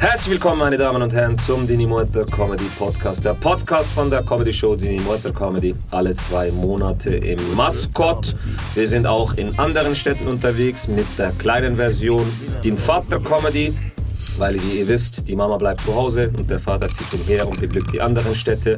Herzlich willkommen, meine Damen und Herren, zum Dini Muerter Comedy Podcast. Der Podcast von der Comedy Show Dini Muerter Comedy. Alle zwei Monate im Maskott. Wir sind auch in anderen Städten unterwegs mit der kleinen Version Din Vater Comedy weil wie ihr wisst, die Mama bleibt zu Hause und der Vater zieht umher und beglückt die anderen Städte.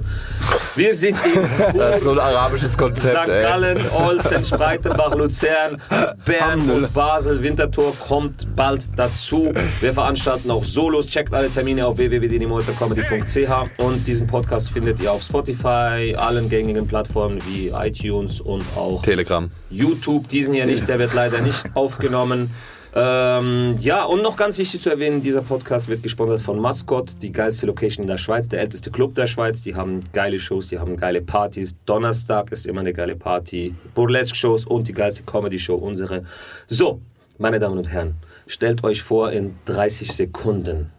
Wir sind in das ist so ein arabisches Konzept. St. Gallen, Olten, Spreitenbach, Luzern, Bern und Basel. Winterthur kommt bald dazu. Wir veranstalten auch Solos. Checkt alle Termine auf www.dinimotorcomedy.ch und diesen Podcast findet ihr auf Spotify, allen gängigen Plattformen wie iTunes und auch Telegram. YouTube. Diesen hier nicht, der wird leider nicht aufgenommen. Ähm, ja, und noch ganz wichtig zu erwähnen, dieser Podcast wird gesponsert von Mascot, die geilste Location in der Schweiz, der älteste Club der Schweiz. Die haben geile Shows, die haben geile Partys. Donnerstag ist immer eine geile Party. Burlesque-Shows und die geilste Comedy-Show, unsere. So, meine Damen und Herren, stellt euch vor in 30 Sekunden.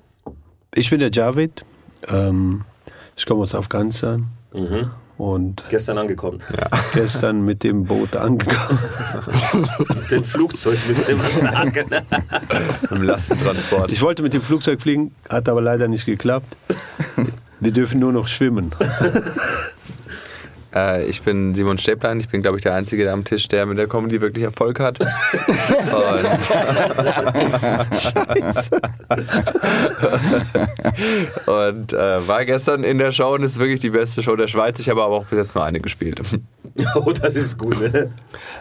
Ich bin der Javid. Ähm, ich komme aus Afghanistan. Mhm. Und gestern angekommen. Ja. Gestern mit dem Boot angekommen. mit dem Flugzeug müsst ihr was sagen. Im Lastentransport. Ich wollte mit dem Flugzeug fliegen, hat aber leider nicht geklappt. Wir dürfen nur noch schwimmen. Äh, ich bin Simon Stäblein. Ich bin, glaube ich, der Einzige am Tisch, der mit der Comedy wirklich Erfolg hat. und, und äh, war gestern in der Show und ist wirklich die beste Show der Schweiz. Ich habe aber auch bis jetzt nur eine gespielt. Oh, das ist gut, ne?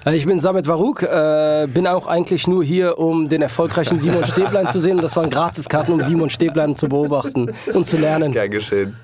Äh, ich bin Samet Varouk, äh, bin auch eigentlich nur hier, um den erfolgreichen Simon Stäblein zu sehen. Und das waren Gratiskarten, um Simon Stäblein zu beobachten und zu lernen. Gern geschehen.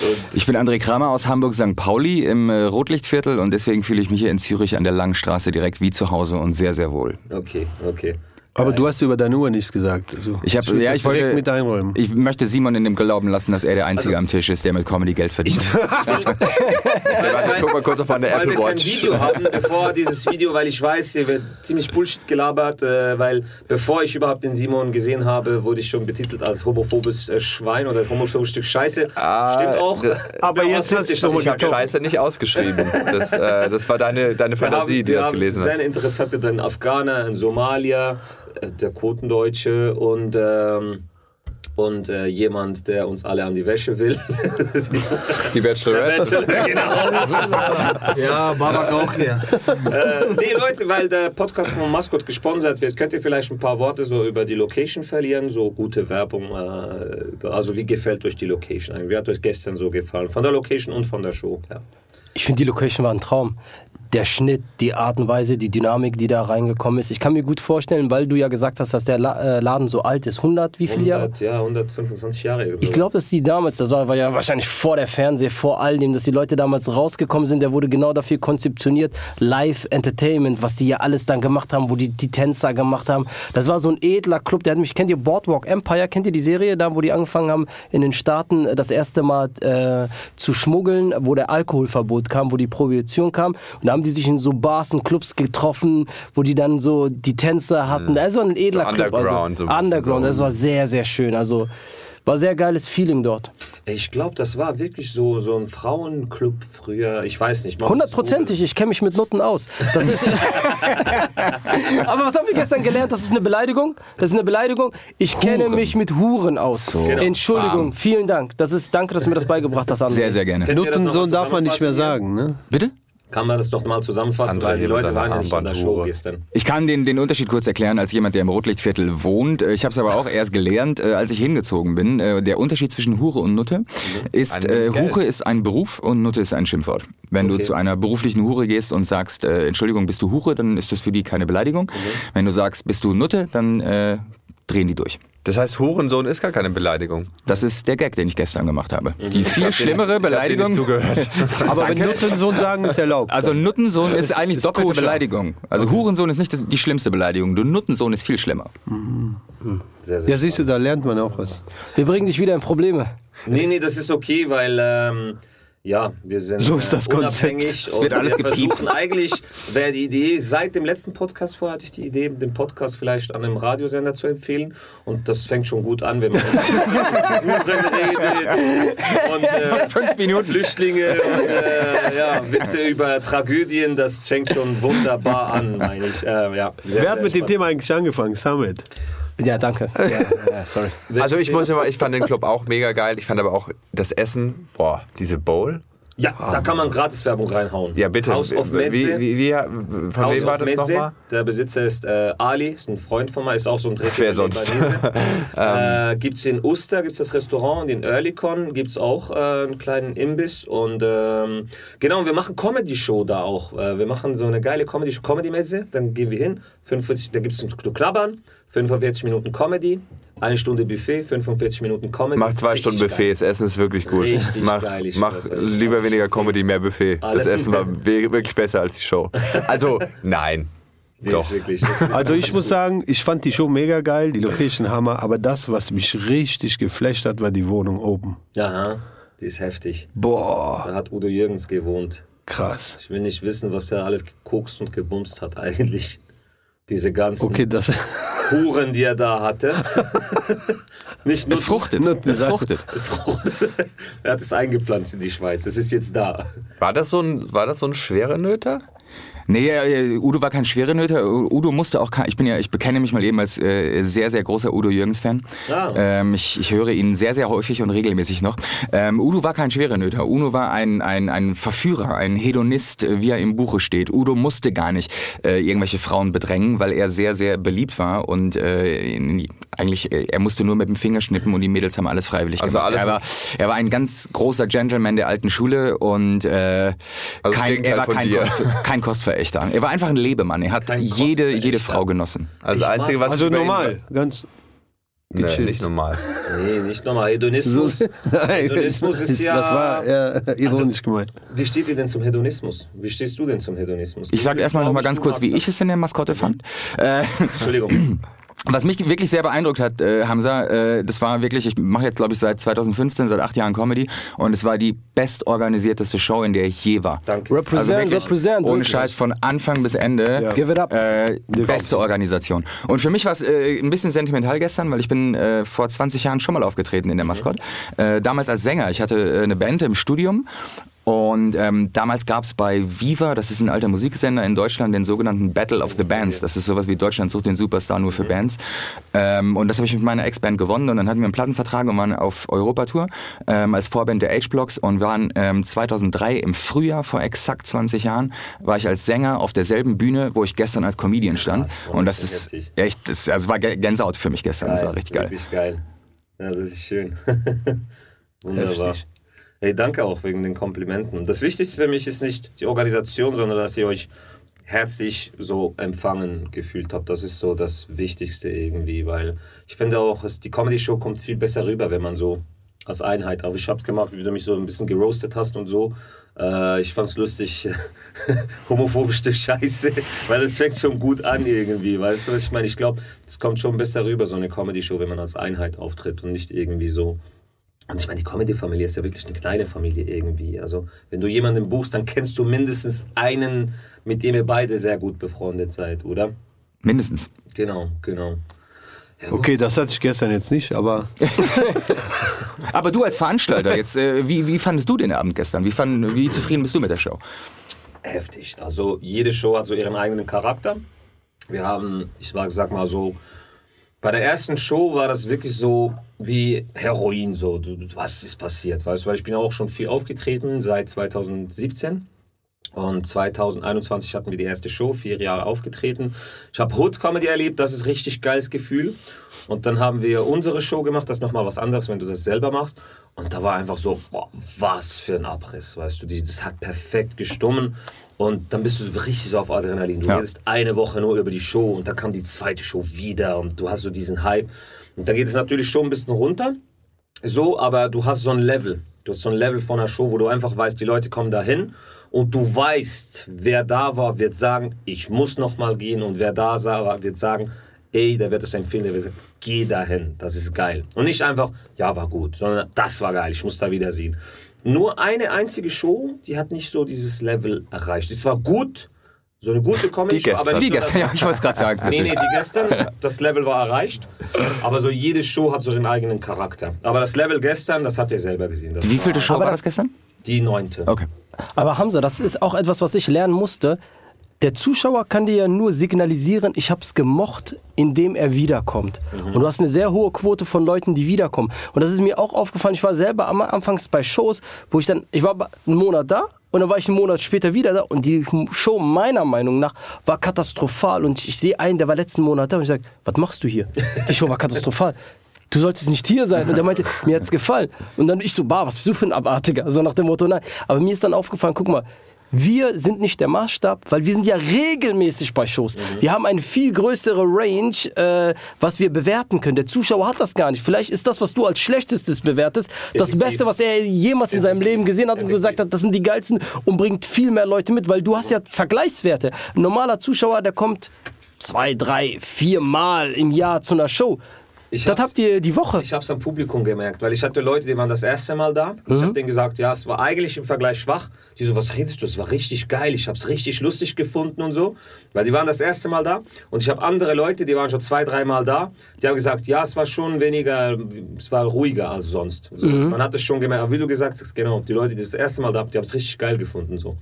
Und ich bin André Kramer aus Hamburg-St. Pauli im äh, Rotlichtviertel und deswegen fühle ich mich hier in Zürich an der Langstraße direkt wie zu Hause und sehr, sehr wohl. Okay, okay. Aber du hast über deine Uhr nichts gesagt. Also ich habe, ja, ich wollte, mit einräumen. ich möchte Simon in dem Glauben lassen, dass er der Einzige also, am Tisch ist, der mit Comedy Geld verdient. ich guck mal kurz auf meine Apple Watch. Weil wir kein Video haben, bevor dieses Video, weil ich weiß, hier wird ziemlich Bullshit gelabert, äh, weil bevor ich überhaupt den Simon gesehen habe, wurde ich schon betitelt als homophobes äh, Schwein oder homophobes Stück Scheiße. Ah, Stimmt auch. Aber jetzt hast du ich habe Scheiße nicht ausgeschrieben. Das, äh, das war deine, deine Fantasie, haben, die das gelesen hat. Sehr interessante dann Afghaner, in Somalia, der Quotendeutsche und, ähm, und äh, jemand, der uns alle an die Wäsche will. die Bachelorette. Bachelor, genau. ja, Babak auch hier. Äh, nee, Leute, weil der Podcast von Mascot gesponsert wird, könnt ihr vielleicht ein paar Worte so über die Location verlieren, so gute Werbung. Äh, also wie gefällt euch die Location? Wie hat euch gestern so gefallen? Von der Location und von der Show. Ja. Ich finde, die Location war ein Traum der Schnitt, die Art und Weise, die Dynamik, die da reingekommen ist. Ich kann mir gut vorstellen, weil du ja gesagt hast, dass der äh, Laden so alt ist. 100, wie viele Jahre? Ja, 125 Jahre. Ich glaube, dass die damals, das war, war, ja wahrscheinlich vor der Fernseher, vor all dem, dass die Leute damals rausgekommen sind, der wurde genau dafür konzeptioniert. Live Entertainment, was die ja alles dann gemacht haben, wo die, die Tänzer gemacht haben. Das war so ein edler Club. Der hat mich, kennt ihr Boardwalk Empire? Kennt ihr die Serie da, wo die angefangen haben, in den Staaten das erste Mal äh, zu schmuggeln, wo der Alkoholverbot kam, wo die Prohibition kam? Und da haben die sich in so Bars und Clubs getroffen, wo die dann so die Tänzer hatten. Mhm. Das war ein edler so Club. Underground. Also, so Underground, das war sehr, sehr schön. Also war sehr geiles Feeling dort. Ich glaube, das war wirklich so, so ein Frauenclub früher. Ich weiß nicht. Hundertprozentig, ich kenne mich mit Nutten aus. Das ist Aber was haben wir gestern gelernt? Das ist eine Beleidigung. Das ist eine Beleidigung. Ich Huren. kenne mich mit Huren aus. So. Genau. Entschuldigung, vielen Dank. Das ist, danke, dass du mir das beigebracht hast. André. Sehr, sehr gerne. Nuttensohn darf man nicht mehr sagen, ne? Bitte? Kann man das doch mal zusammenfassen, André weil die Leute waren ja nicht in der Show gestern. Ich kann den, den Unterschied kurz erklären, als jemand, der im Rotlichtviertel wohnt. Äh, ich habe es aber auch erst gelernt, äh, als ich hingezogen bin. Äh, der Unterschied zwischen Hure und Nutte mhm. ist, äh, Hure ist ein Beruf und Nutte ist ein Schimpfwort. Wenn okay. du zu einer beruflichen Hure gehst und sagst, äh, Entschuldigung, bist du Hure, dann ist das für die keine Beleidigung. Mhm. Wenn du sagst, bist du Nutte, dann äh, drehen die durch. Das heißt, Hurensohn ist gar keine Beleidigung. Das ist der Gag, den ich gestern gemacht habe. Mhm. Die viel schlimmere Beleidigung. zugehört. Aber wenn Nuttensohn sagen, ist erlaubt. Also Nuttensohn ist, ist eigentlich ist doppelte koscher. Beleidigung. Also okay. Hurensohn ist nicht die schlimmste Beleidigung. Du Nuttensohn ist viel schlimmer. Mhm. Sehr, sehr ja, siehst du, da lernt man auch was. Wir bringen dich wieder in Probleme. Nee, nee, das ist okay, weil ähm, ja, wir sind so ist das äh, unabhängig es wird alles wir versuchen eigentlich, wäre die Idee, seit dem letzten Podcast vorher hatte ich die Idee, den Podcast vielleicht an einem Radiosender zu empfehlen und das fängt schon gut an, wenn man Huren redet und äh, Fünf Minuten. Flüchtlinge und äh, ja, Witze über Tragödien, das fängt schon wunderbar an, meine ich. Äh, ja, sehr, Wer hat mit spannend. dem Thema eigentlich angefangen? Summit? Ja, danke. Ja, ja, sorry. Also ich muss immer, ich fand den Club auch mega geil. Ich fand aber auch das Essen, boah, diese Bowl. Ja, da kann man Gratiswerbung reinhauen. Ja, bitte. House of wie, Meze. wie, wie, von House wem war of das nochmal? Der Besitzer ist äh, Ali, ist ein Freund von mir, ist auch so ein Wer sonst? äh, gibt es in Uster, gibt es das Restaurant und in Earlycon gibt es auch äh, einen kleinen Imbiss. Und ähm, genau, wir machen Comedy-Show da auch. Äh, wir machen so eine geile Comedy-Show, Comedy-Messe, dann gehen wir hin, 45, da gibt es zum Knabbern, 45 Minuten Comedy, eine Stunde Buffet, 45 Minuten Comedy. Mach zwei Stunden geil. Buffet, das Essen ist wirklich gut. Richtig mach geil, ich mach euch. lieber Mach weniger Comedy, mehr Buffet. Alle- Das Essen war wirklich besser als die Show. Also, nein. Nee, Doch. ist wirklich, Also ich muss gut. sagen, ich fand die Show mega geil, die Location Hammer, aber das, was mich richtig geflasht hat, war die Wohnung oben. Aha, die ist heftig. Boah, Da hat Udo Jürgens gewohnt. krass. Ich will nicht wissen, was der alles gekokst und gebumst hat eigentlich. Diese ganzen Okay, das Huren, die er da hatte. nicht nur Es fruchtet. Nutten- Es fruchtet. Es fruchtet. er hat es eingepflanzt in die Schweiz. Es ist jetzt da. War das so ein, war das so ein schwerer Nöter? Nee, äh, Udo war kein Schwerenöter. Udo musste auch kein, ich bin ja, ich bekenne mich mal eben als äh, sehr, sehr großer Udo Jürgens-Fan. Ah. Ähm, ich, ich höre ihn sehr, sehr häufig und regelmäßig noch. Ähm, Udo war kein Schwerenöter. Udo war ein, ein, ein Verführer, ein Hedonist, äh, wie er im Buche steht. Udo musste gar nicht äh, irgendwelche Frauen bedrängen, weil er sehr, sehr beliebt war und äh, in, eigentlich, äh, er musste nur mit dem Finger schnippen und die Mädels haben alles freiwillig Also gemacht. alles, er, war, er war ein ganz großer Gentleman der alten Schule und äh, Also kein, er war kein. Kost, kein Kostverächter. Er war einfach ein Lebemann. Er hat Kein jede, jede Frau genossen. Also Ich das Einzige, was also normal, ganz Nee, nicht normal. Nee, nicht nochmal. Hedonismus. Hedonismus ist ja. Das war eher ironisch gemeint. Wie steht ihr denn zum Hedonismus? Wie stehst du denn zum Hedonismus? Ich sage erstmal noch mal glaub ganz kurz, wie ich es in der Maskotte fand. Äh. Entschuldigung. Was mich wirklich sehr beeindruckt hat, äh, Hamza, äh, das war wirklich, ich mache jetzt glaube ich seit 2015, seit acht Jahren Comedy und es war die bestorganisierteste Show, in der ich je war. Danke. Represent, represent. ohne wirklich. Scheiß von Anfang bis Ende. Ja. Give it up. Äh, beste Organisation. Und für mich war es äh, ein bisschen sentimental gestern, weil ich bin äh, vor 20 Jahren schon mal aufgetreten in der Maskott. Äh, damals als Sänger. Ich hatte äh, eine Band im Studium. Und ähm, damals gab es bei Viva, das ist ein alter Musiksender in Deutschland, den sogenannten Battle of the Bands. Das ist sowas wie Deutschland sucht den Superstar nur für Bands. Ähm, und das habe ich mit meiner Ex-Band gewonnen und dann hatten wir einen Plattenvertrag und waren auf Europatour ähm, als Vorband der H-Blocks und waren ähm, 2003 im Frühjahr, vor exakt 20 Jahren, war ich als Sänger auf derselben Bühne, wo ich gestern als Comedian stand. Krass, und das ist heftig. echt, das, also war Gä- Gänsehaut für mich gestern. Das war richtig geil. Wirklich geil. Ja, das ist schön. Wunderbar. Heftig. Hey, danke auch wegen den Komplimenten. Das Wichtigste für mich ist nicht die Organisation, sondern dass ihr euch herzlich so empfangen gefühlt habt. Das ist so das Wichtigste irgendwie, weil ich finde auch, es, die Comedy-Show kommt viel besser rüber, wenn man so als Einheit. Aber ich hab's gemacht, wie du mich so ein bisschen geroastet hast und so. Äh, ich fand's lustig, homophobisch Stück Scheiße, weil es fängt schon gut an irgendwie. Weißt du, was ich meine? Ich glaube, es kommt schon besser rüber, so eine Comedy-Show, wenn man als Einheit auftritt und nicht irgendwie so. Und ich meine, die Comedy-Familie ist ja wirklich eine kleine Familie irgendwie. Also, wenn du jemanden buchst, dann kennst du mindestens einen, mit dem ihr beide sehr gut befreundet seid, oder? Mindestens. Genau, genau. Ja. Okay, das hatte ich gestern jetzt nicht, aber Aber du als Veranstalter, jetzt, äh, wie, wie fandest du den Abend gestern? Wie, fand, wie zufrieden bist du mit der Show? heftig. Also jede Show hat so ihren eigenen Charakter. Wir haben, ich sag mal so, bei der ersten Show war das wirklich so wie Heroin, so, du, du- was ist passiert, weißt du, weil ich bin auch schon viel aufgetreten seit 2017 und 2021 hatten wir die erste Show, vier Jahre aufgetreten. Ich habe Hood Comedy erlebt, das ist richtig geiles Gefühl. Und dann haben wir unsere Show gemacht, das ist nochmal was anderes, wenn du das selber machst. Und da war einfach so, boah, was für ein Abriss, weißt du, das hat perfekt gestummen. Und dann bist du richtig so auf Adrenalin. Du Ja. redest eine Woche nur über die Show und dann kam die zweite Show wieder und du hast so diesen Hype. Und da geht es natürlich schon ein bisschen runter. So, aber du hast so ein Level. Du hast so ein Level von einer Show, wo du einfach weißt, die Leute kommen dahin und du weißt, wer da war, wird sagen, ich muss noch mal gehen und wer da war, wird sagen, ey, der wird es empfehlen, der wird sagen, geh dahin, das ist geil. Und nicht einfach, ja, war gut, sondern das war geil, ich muss da wieder sehen. Nur eine einzige Show, die hat nicht so dieses Level erreicht. Es war gut, so eine gute Comedy Die gestern. Die so, dass- gestern, ja, ich wollte es gerade sagen. Nee, nee, die gestern, das Level war erreicht. Aber so jede Show hat so ihren eigenen Charakter. Aber das Level gestern, das habt ihr selber gesehen. Das Wie vielte Show Aber war das- das gestern? Die neunte. Okay. Aber Hamza, das ist auch etwas, was ich lernen musste. der Zuschauer kann dir ja nur signalisieren, ich hab's gemocht, indem er wiederkommt. Und du hast eine sehr hohe Quote von Leuten, die wiederkommen. Und das ist mir auch aufgefallen. Ich war selber am anfangs bei Shows, wo ich dann, ich war einen Monat da und dann war ich einen Monat später wieder da und die Show meiner Meinung nach war katastrophal und ich sehe einen, der war letzten Monat da und ich sage, was machst du hier? Die Show war katastrophal. Du solltest nicht hier sein. Und der meinte, mir hat's gefallen. Und dann ich so, bah, was bist du für ein Abartiger? So nach dem Motto, nein. Aber mir ist dann aufgefallen, guck mal, wir sind nicht der Maßstab, weil wir sind ja regelmäßig bei Shows. Wir haben eine viel größere Range, äh, was wir bewerten können. Der Zuschauer hat das gar nicht. Vielleicht ist das, was du als schlechtestes bewertest, das. Beste, was er jemals in seinem Leben gesehen hat und gesagt hat, das sind die geilsten und bringt viel mehr Leute mit, weil du hast ja Vergleichswerte. Ein normaler Zuschauer, der kommt zwei, drei, vier Mal im Jahr zu einer Show. Ich das hab's- habt ihr die Woche. Ich habe es am Publikum gemerkt, weil ich hatte Leute, die waren das erste Mal da. Ich habe denen gesagt, ja, es war eigentlich im Vergleich schwach. Die so, was redest du? Es war richtig geil. Ich habe es richtig lustig gefunden und so, weil die waren das erste Mal da. Und ich habe andere Leute, die waren schon zwei, dreimal da. Die haben gesagt, ja, es war schon weniger, es war ruhiger als sonst. So, Man hat es schon gemerkt. Aber wie du gesagt hast, genau, die Leute, die das erste Mal da, die haben es richtig geil gefunden. So,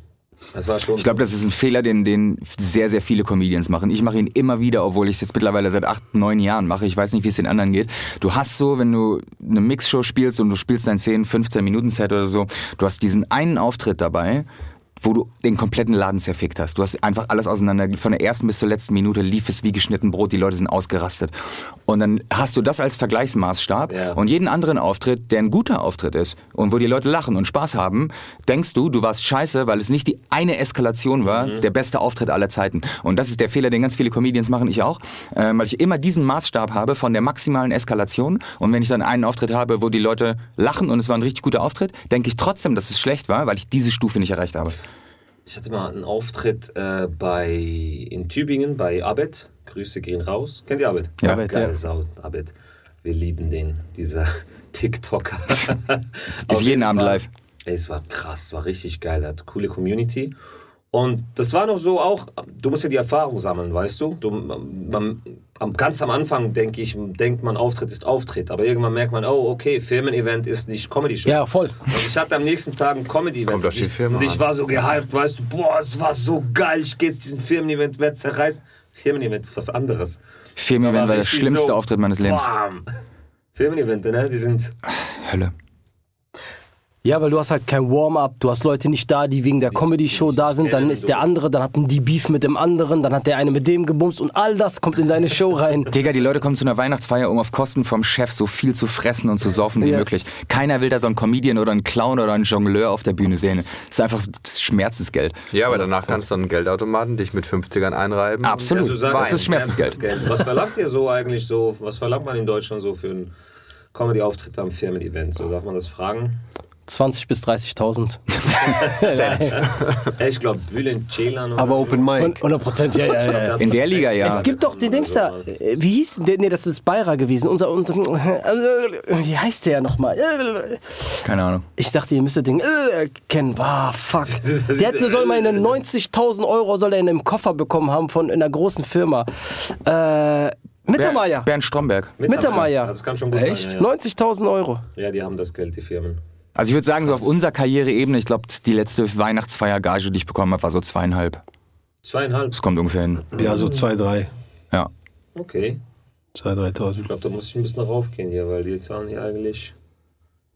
das war schon. Ich glaube, das ist ein Fehler, den, den sehr, sehr viele Comedians machen. Ich mache ihn immer wieder, obwohl ich es jetzt mittlerweile seit acht, neun Jahren mache. Ich weiß nicht, wie es den anderen geht. Du hast so, wenn du eine Mixshow spielst und du spielst dein 10, 15 Minuten Set oder so, du hast diesen einen Auftritt dabei, wo du den kompletten Laden zerfickt hast. Du hast einfach alles auseinander, von der ersten bis zur letzten Minute lief es wie geschnitten Brot, die Leute sind ausgerastet. Und dann hast du das als Vergleichsmaßstab Ja. und jeden anderen Auftritt, der ein guter Auftritt ist und wo die Leute lachen und Spaß haben, denkst du, du warst scheiße, weil es nicht die eine Eskalation war, der beste Auftritt aller Zeiten. Und das ist der Fehler, den ganz viele Comedians machen, ich auch, ähm, weil ich immer diesen Maßstab habe von der maximalen Eskalation und wenn ich dann einen Auftritt habe, wo die Leute lachen und es war ein richtig guter Auftritt, denke ich trotzdem, dass es schlecht war, weil ich diese Stufe nicht erreicht habe. Ich hatte mal einen Auftritt äh, bei, in Tübingen bei Abed. Grüße gehen raus. Kennt ihr Abed? Ja. Abed, Geile ja. Sau, Abed. Wir lieben den, dieser TikToker. Auf Ist jeden Abend live. Ey, es war krass, war richtig geil. Er hat coole Community. Und das war noch so auch, du musst ja die Erfahrung sammeln, weißt du? du man, am, ganz am Anfang, denke ich, denkt man, Auftritt ist Auftritt. Aber irgendwann merkt man, oh, okay, Firmen-Event ist nicht Comedy-Show. Ja, voll. Und ich hatte am nächsten Tag ein Comedy-Event. Kommt auf die Ich- Firma Und ich war so gehypt, weißt du, boah, es war so geil, ich gehe jetzt diesen Firmen-Event, werde zerreißen. Firmen-Event ist was anderes. Firmen-Event war das richtig schlimmste so, Auftritt meines Lebens. Bam. Firmen-Event, ne? Die sind. Hölle. Ja, weil du hast halt kein Warm-up, du hast Leute nicht da, die wegen der Comedy-Show da sind, dann ist der andere, dann hatten die Beef mit dem anderen, dann hat der eine mit dem gebumst und all das kommt in deine Show rein. Digga, die Leute kommen zu einer Weihnachtsfeier, um auf Kosten vom Chef so viel zu fressen und zu saufen wie Ja. möglich. Keiner will da so einen Comedian oder einen Clown oder einen Jongleur auf der Bühne sehen. Das ist einfach das Schmerzensgeld. Ja, aber danach kannst du an einen Geldautomaten dich mit 50ern einreiben. Absolut. Ja, sagst, das ist Schmerzensgeld. Schmerzensgeld. Was verlangt ihr so eigentlich so? Was verlangt man in Deutschland so für einen Comedy-Auftritt am Firmen-Event? So darf man das fragen? 20 bis 30.000. Ey, ich glaube, Bülent Ceylan Aber Open Mic. 100 Prozent, ja, ja, ja. In der Liga, ja. Es gibt doch, die denkst da, wie hieß der? Nee, das ist Beira gewesen. Unser, unser, wie heißt der nochmal? Keine Ahnung. Ich dachte, ihr müsstet den äh, kennen. Ah, fuck. Der hätte, soll mal eine 90.000 Euro soll er in einem Koffer bekommen haben von einer großen Firma. Äh, Mittermeier. Bernd Stromberg. Mittermeier. Das kann schon gut Echt? sein. Ja, 90.000 Euro. ja. ja, die haben das Geld, die Firmen. Also ich würde sagen, so auf unserer Karriereebene, ich glaube, die letzte Weihnachtsfeiergage, die ich bekommen habe, war so zweieinhalb. Zweieinhalb. Das kommt ungefähr hin. Ja, so zwei, drei. Ja. Okay. Zwei, Ich dreitausend. glaube, da muss ich ein bisschen raufgehen hier, weil die zahlen hier eigentlich.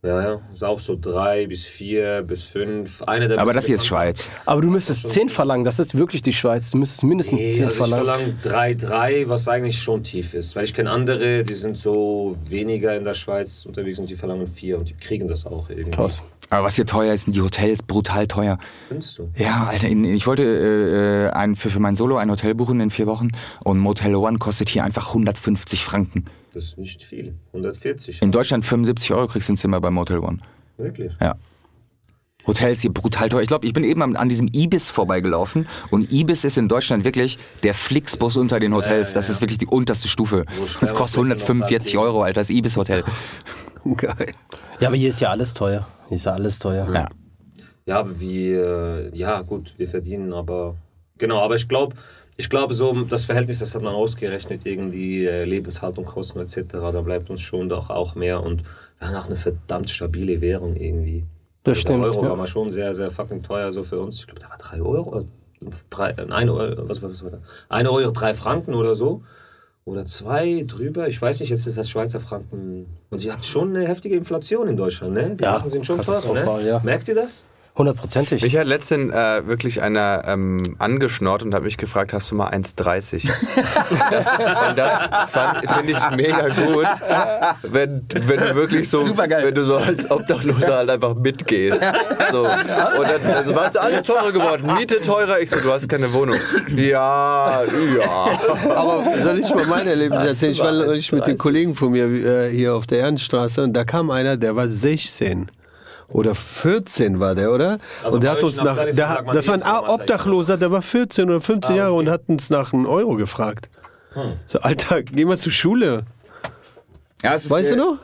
Ja, ja. Ist auch so drei bis vier bis fünf. Eine der Aber das hier ist Schweiz. Aber du müsstest 10 verlangen. Das ist wirklich die Schweiz. Du müsstest mindestens Nee, 10 also ich verlangen. verlange 3-3, was eigentlich schon tief ist. Weil ich kenne andere, die sind so weniger in der Schweiz unterwegs und die verlangen 4 und die kriegen das auch irgendwie. Krass. Aber was hier teuer ist, sind die Hotels brutal teuer. Findest du? Ja, Alter, in, ich wollte äh, äh, ein, für, für mein Solo ein Hotel buchen in vier Wochen und Motel One kostet hier einfach 150 Franken. Das ist nicht viel. 140. In Deutschland 75 Euro kriegst du ein Zimmer bei Motel One. Wirklich? Ja. Hotels hier brutal teuer. Ich glaube, ich bin eben an, an diesem Ibis vorbeigelaufen und Ibis ist in Deutschland wirklich der Flixbus unter den Hotels. Das ist wirklich die unterste Stufe. Das kostet 145 Euro, Alter, das Ibis Hotel. Geil. Ja, aber hier ist ja alles teuer. Hier ist ja alles teuer. Ja. Ja, aber wir, ja gut, wir verdienen, aber genau, aber ich glaube, ich glaube so, das Verhältnis, das hat man ausgerechnet, irgendwie äh, Lebenshaltung, Kosten etc., da bleibt uns schon doch auch mehr und wir haben auch eine verdammt stabile Währung irgendwie. Das Also stimmt. Der Euro ja. war mal schon sehr, sehr fucking teuer so für uns. Ich glaube, da war 3 Euro, drei, äh, ein Euro, was, was war das? Ein Euro, drei Franken oder so. Oder zwei drüber. Ich weiß nicht, jetzt ist das Schweizer Franken. Und ihr habt schon eine heftige Inflation in Deutschland, ne? Die Ja, Sachen sind schon teurer, ne? ja. Merkt ihr das? Hundertprozentig. Mich hat letztens äh, wirklich einer ähm, angeschnort und hat mich gefragt, hast du mal 1,30? das und das finde ich mega gut, wenn, wenn du wirklich so, wenn du so als Obdachloser halt einfach mitgehst. So. Und dann, also weißt du, alles teurer geworden, Miete teurer. Ich so, du hast keine Wohnung. Ja, ja. Aber soll ich mal mein Erlebnis erzählen? Ich war neulich mit den Kollegen von mir äh, hier auf der Ernststraße und da kam einer, der war 16. Oder 14 war der, oder? Also und der hat uns nach. Afghanistan Der, das war ein. Obdachloser, der war 14 oder 15 Jahre und hat uns nach einem Euro gefragt. Hm. So, Alter, geh mal zur Schule. Ja, Weißt du noch?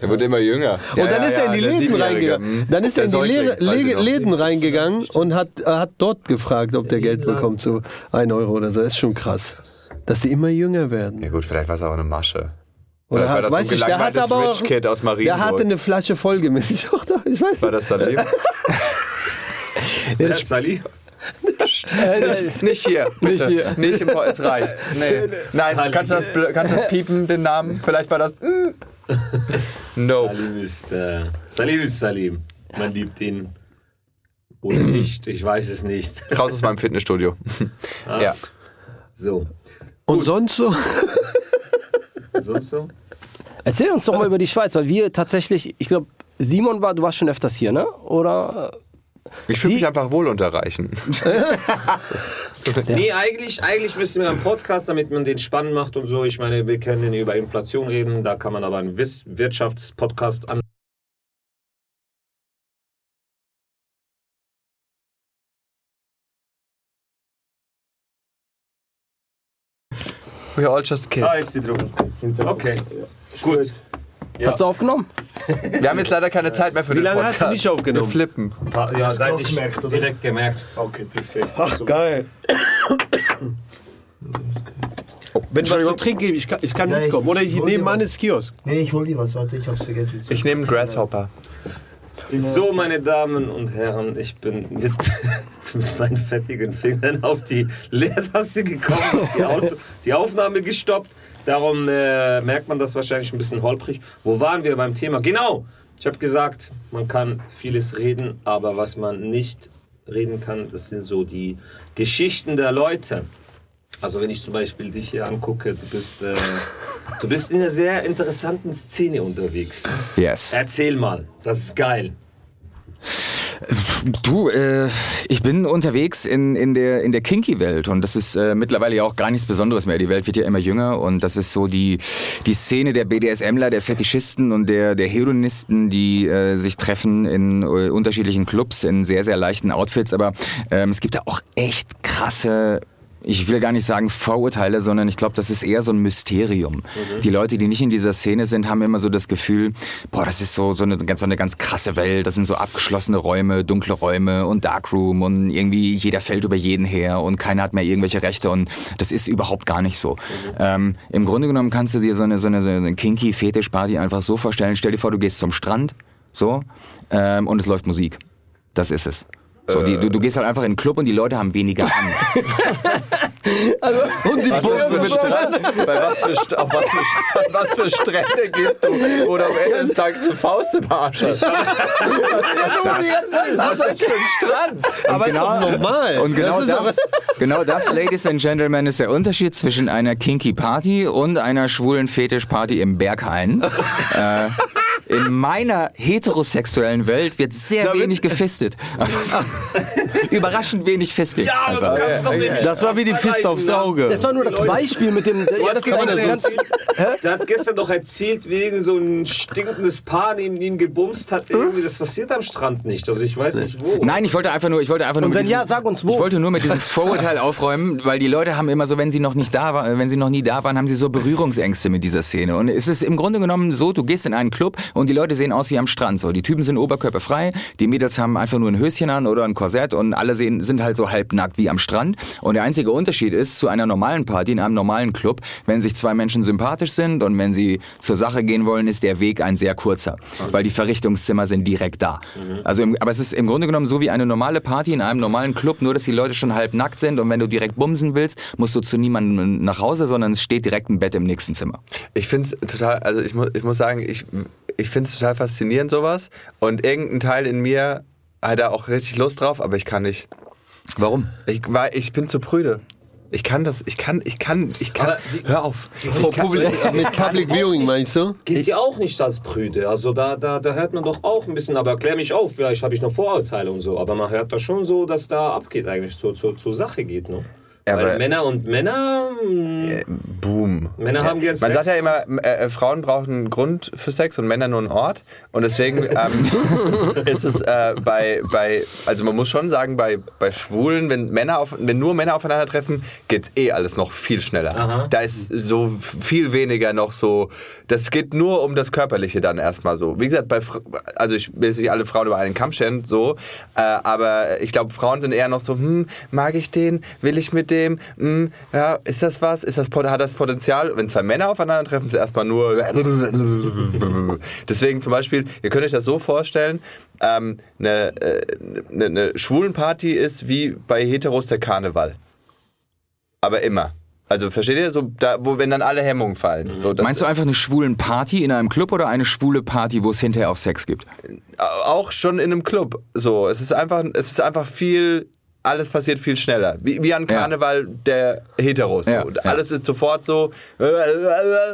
Er wird immer jünger. Und dann ist er in die Läden reingegangen. Dann ist er in die Läden reingegangen und hat, äh, hat dort gefragt, ob der Geld bekommt, so ein Euro oder so. Das ist schon krass. Dass die immer jünger werden. Ja gut, vielleicht war es auch eine Masche. Oder Vielleicht war hat, das so ein weiß ich, der hat aber Rich Kid aus der hatte Marienburg. eine Flasche Folgemilch. auch da, Ich weiß War das dann lieb? Ja, Sally? Nicht hier, bitte. Nicht hier. Nicht im Po- es reicht. Nee. Nein, Salim. kannst du, das, kannst du das piepen, den Namen? Vielleicht war das. Mm. Nope. Salim ist, äh, Salim ist Salim. Man liebt ihn. Oder nicht, ich weiß es nicht. Raus aus meinem Fitnessstudio. Ja. So, Und sonst so? sonst so? Erzähl uns doch mal über die Schweiz, weil wir tatsächlich, ich glaube, Simon war, du warst schon öfters hier, ne? Oder? Ich fühle mich einfach wohl unterreichen. Nee, eigentlich, eigentlich müssen wir einen Podcast, damit man den spannend macht und so. Ich meine, wir können über Inflation reden, da kann man aber einen Wirtschaftspodcast an. We all just kids. Ah, jetzt die Drogen. Okay, gut. Ja, Hast du aufgenommen? Wir haben jetzt leider keine Zeit mehr für Wie den lange Podcast. hast du nicht aufgenommen? Wir flippen. pa- ja seit ich gemerkt, oder? direkt gemerkt. Okay, perfekt. Ach, geil. Wenn ich was zu trinken gebe, ich kann, ich kann Ja, ich- mitkommen. Oder ich hol nehme an das Kiosk. Nee, ich hol dir was. Warte, ich hab's vergessen. zu- Ich nehme einen Grasshopper. So, meine Damen und Herren, ich bin mit, mit meinen fettigen Fingern auf die Leertaste gekommen, die, Auto, die Aufnahme gestoppt. Darum äh, merkt man das wahrscheinlich ein bisschen holprig. Wo waren wir beim Thema? Genau! Ich habe gesagt, man kann vieles reden, aber was man nicht reden kann, das sind so die Geschichten der Leute. Also wenn ich zum Beispiel dich hier angucke, du bist, äh, du bist in einer sehr interessanten Szene unterwegs. yes. Erzähl mal, das ist geil. Du, äh, ich bin unterwegs in, in der, in der Kinky-Welt und das ist äh, mittlerweile ja auch gar nichts Besonderes mehr. Die Welt wird ja immer jünger und das ist so die, die Szene der BDSMler, der Fetischisten und der, der Hedonisten, die äh, sich treffen in äh, unterschiedlichen Clubs in sehr, sehr leichten Outfits. Aber ähm, es gibt da auch echt krasse ich will gar nicht sagen Vorurteile, sondern ich glaube, das ist eher so ein Mysterium. Die Leute, die nicht in dieser Szene sind, haben immer so das Gefühl, boah, das ist so, so, eine, ganz, so eine ganz krasse Welt. Das sind so abgeschlossene Räume, dunkle Räume und Darkroom und irgendwie jeder fällt über jeden her und keiner hat mehr irgendwelche Rechte und das ist überhaupt gar nicht so. Ähm, Im Grunde genommen kannst du dir so eine, so eine, so eine kinky Fetischparty einfach so vorstellen. Stell dir vor, du gehst zum Strand, so, ähm, und es läuft Musik. Das ist es. So, die, du, du gehst halt einfach in den Club und die Leute haben weniger an. Und die Bumse mit Strand. Bei was für, St- auf was, für, St- was für Strände gehst du, du am Ende des Tages eine Faust im Arsch hast? Was ist das für ein Strand? Aber ist doch normal. Und genau ist das, aber- genau das, Ladies and Gentlemen, ist der Unterschied zwischen einer Kinky Party und einer schwulen Fetischparty im Berghain. äh, in meiner heterosexuellen Welt wird sehr Da wird- wenig gefistet. Einfach so. Überraschend wenig Fisting. Ja, aber du kannst es doch nicht Das war wie die Fist aufs Auge. Das war nur das Beispiel mit dem. Du Ja, das noch ganz, erzählt, der hat gestern doch erzählt, wegen so ein stinkendes Paar neben ihm gebumst hat. Irgendwie, das passiert am Strand nicht. Also ich weiß nicht wo. Nein, ich wollte einfach nur, ich wollte einfach nur Und mit wenn diesem, ja, sag uns wo. Ich wollte nur mit diesem Vorurteil aufräumen, weil die Leute haben immer so, wenn sie noch nicht da waren, wenn sie noch nie da waren, haben sie so Berührungsängste mit dieser Szene. Und es ist im Grunde genommen so, du gehst in einen Club und und die Leute sehen aus wie am Strand. So, die Typen sind oberkörperfrei, die Mädels haben einfach nur ein Höschen an oder ein Korsett und alle sehen, sind halt so halbnackt wie am Strand. Und der einzige Unterschied ist zu einer normalen Party in einem normalen Club, wenn sich zwei Menschen sympathisch sind und wenn sie zur Sache gehen wollen, ist der Weg ein sehr kurzer, weil die Verrichtungszimmer sind direkt da. Also, im, aber es ist im Grunde genommen so wie eine normale Party in einem normalen Club, nur dass die Leute schon halb nackt sind und wenn du direkt bumsen willst, musst du zu niemandem nach Hause, sondern es steht direkt ein Bett im nächsten Zimmer. Ich finde es total, also ich, mu ich muss sagen, ich, ich finde es total faszinierend sowas und irgendein Teil in mir hat da auch richtig Lust drauf, aber ich kann nicht. Warum? Ich, weil ich bin zu prüde. Ich kann das, ich kann, ich kann, ich kann. Die- hör auf. Vor Public, mit Public Viewing meinst du? Gilt ja auch nicht als Brüde. Also da, da, da hört man doch auch ein bisschen, aber klär mich auf, vielleicht habe ich noch Vorurteile und so, aber man hört da schon so, dass da abgeht eigentlich, zur, zur, zur Sache geht. Ne? Ja, Weil aber- Männer und Männer, mh, Boom. Männer haben gern Man Sex. sagt ja immer, äh, äh, Frauen brauchen einen Grund für Sex und Männer nur einen Ort. Und deswegen ähm, ist es äh, bei, bei, also man muss schon sagen, bei, bei Schwulen, wenn Männer auf, wenn nur Männer aufeinandertreffen, geht's eh alles noch viel schneller. Aha. Da ist so viel weniger noch so, das geht nur um das Körperliche dann erstmal so. Wie gesagt, bei, also ich will jetzt nicht alle Frauen über einen Kamm scheren, so, äh, aber ich glaube, Frauen sind eher noch so, hm, mag ich den, will ich mit dem, hm, ja, ist das was, ist das, hat das Potenzial? Wenn zwei Männer aufeinandertreffen, ist erstmal nur, deswegen zum Beispiel, ihr könnt euch das so vorstellen, ähm, eine, äh, eine, eine Schwulenparty ist wie bei Heteros der Karneval. Aber immer. Also versteht ihr? So, da, wo, wenn dann alle Hemmungen fallen. So, das Meinst du einfach eine schwulen Party in einem Club oder eine schwule Party, wo es hinterher auch Sex gibt? auch schon in einem Club. So, es ist einfach, es ist einfach viel, alles passiert viel schneller. Wie, wie an Karneval ja. der Heteros. Ja, ja. Alles ist sofort so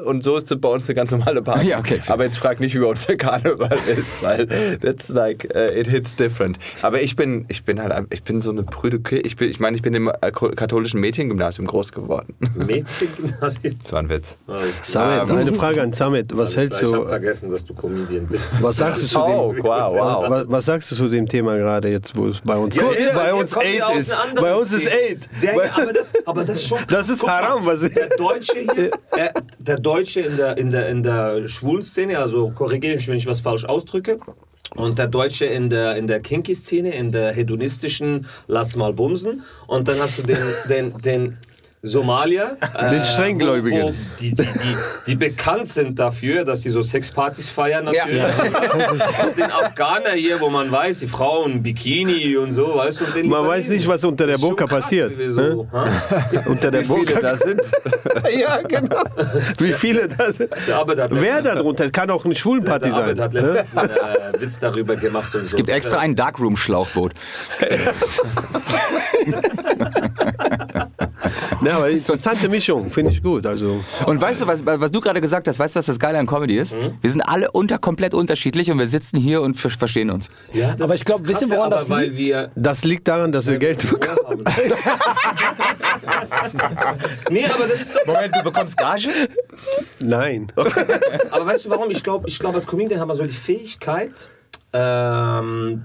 und so ist es bei uns eine ganz normale Party. Okay, Aber jetzt frag nicht, wie bei uns der Karneval ist, weil that's like, uh, it hits different. Aber ich bin, ich bin halt, ich bin so eine prüde Kirche. Ich, ich meine, ich bin im katholischen Mädchengymnasium groß geworden. Mädchengymnasium? Das war ein Witz. Samet, ähm, eine Frage an Samet. Was ich hältst du... Ich habe vergessen, dass du Comedian bist. Was sagst du zu oh, dem... Wow, wow. Was, was, sagst du zu dem Thema gerade jetzt, wo es bei uns... bei uns ey, 8 ist. Bei uns ist 8. Aber, das, aber das ist schon. Das ist haram, was ich. Der Deutsche hier, äh, der Deutsche in der, in der, in der Schwulenszene, also korrigiere mich, wenn ich was falsch ausdrücke. Und der Deutsche in der, in der Kinky-Szene, in der hedonistischen Lass mal bumsen. Und dann hast du den, den, den Somalier. äh, Den Strenggläubigen. Wo, wo die, die, die, die bekannt sind dafür, dass sie so Sexpartys feiern natürlich. Und den Afghaner hier, wo man weiß, die Frauen Bikini und so, weißt du. Und den Man weiß nicht, was unter der Burka passiert, So, ha? Unter der Wie viele Burka. da sind? ja, genau. Wie viele das sind? Der Wer da drunter? Es kann auch eine Schwulenparty Der sein. Arbeit hat ne? letztens einen äh, Witz darüber gemacht und so. Es gibt extra ein Darkroom-Schlauchboot. Ne, aber interessante Mischung, finde ich gut. Also, Und weißt du, was, was du gerade gesagt hast, weißt du, was das Geile an Comedy ist? Wir sind alle unter komplett unterschiedlich und wir sitzen hier und ver verstehen uns. Ja, das Aber ich ist glaub, wisst ihr, krass, woran das weil liegt? wir das liegt daran, dass wir Geld bekommen. Nee, aber das ist doch, Moment, du bekommst Gage? Nein. aber weißt du warum? Ich glaube, ich glaub, als Comedian haben wir so die Fähigkeit, ähm,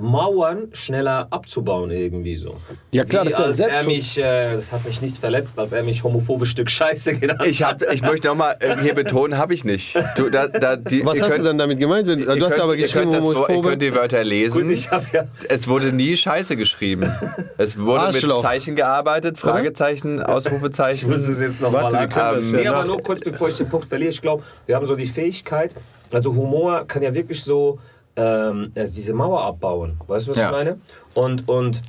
Mauern schneller abzubauen irgendwie so. Ja, klar, Wie das ist ja als er mich, äh, das hat mich nicht verletzt, als er mich homophobes Stück Scheiße genannt Ich, hab, ich möchte nochmal hier betonen, habe ich nicht. Du, da, da, die, Was ihr hast könnt- du dann damit gemeint? Du ihr hast könnt- aber ihr geschrieben, könnt, das, ihr könnt die Wörter lesen. Gut, ich habe ja es wurde nie Scheiße geschrieben. Es wurde Arschloch. mit Zeichen gearbeitet, Fragezeichen, Ich Ausrufezeichen. muss es jetzt noch Warte, mal wir können das ähm, ja Nee, aber nur kurz bevor ich den Punkt verliere. Ich glaube, wir haben so die Fähigkeit, also Humor kann ja wirklich so ähm, also diese Mauer abbauen. Weißt du, was Ja. ich meine? Und, und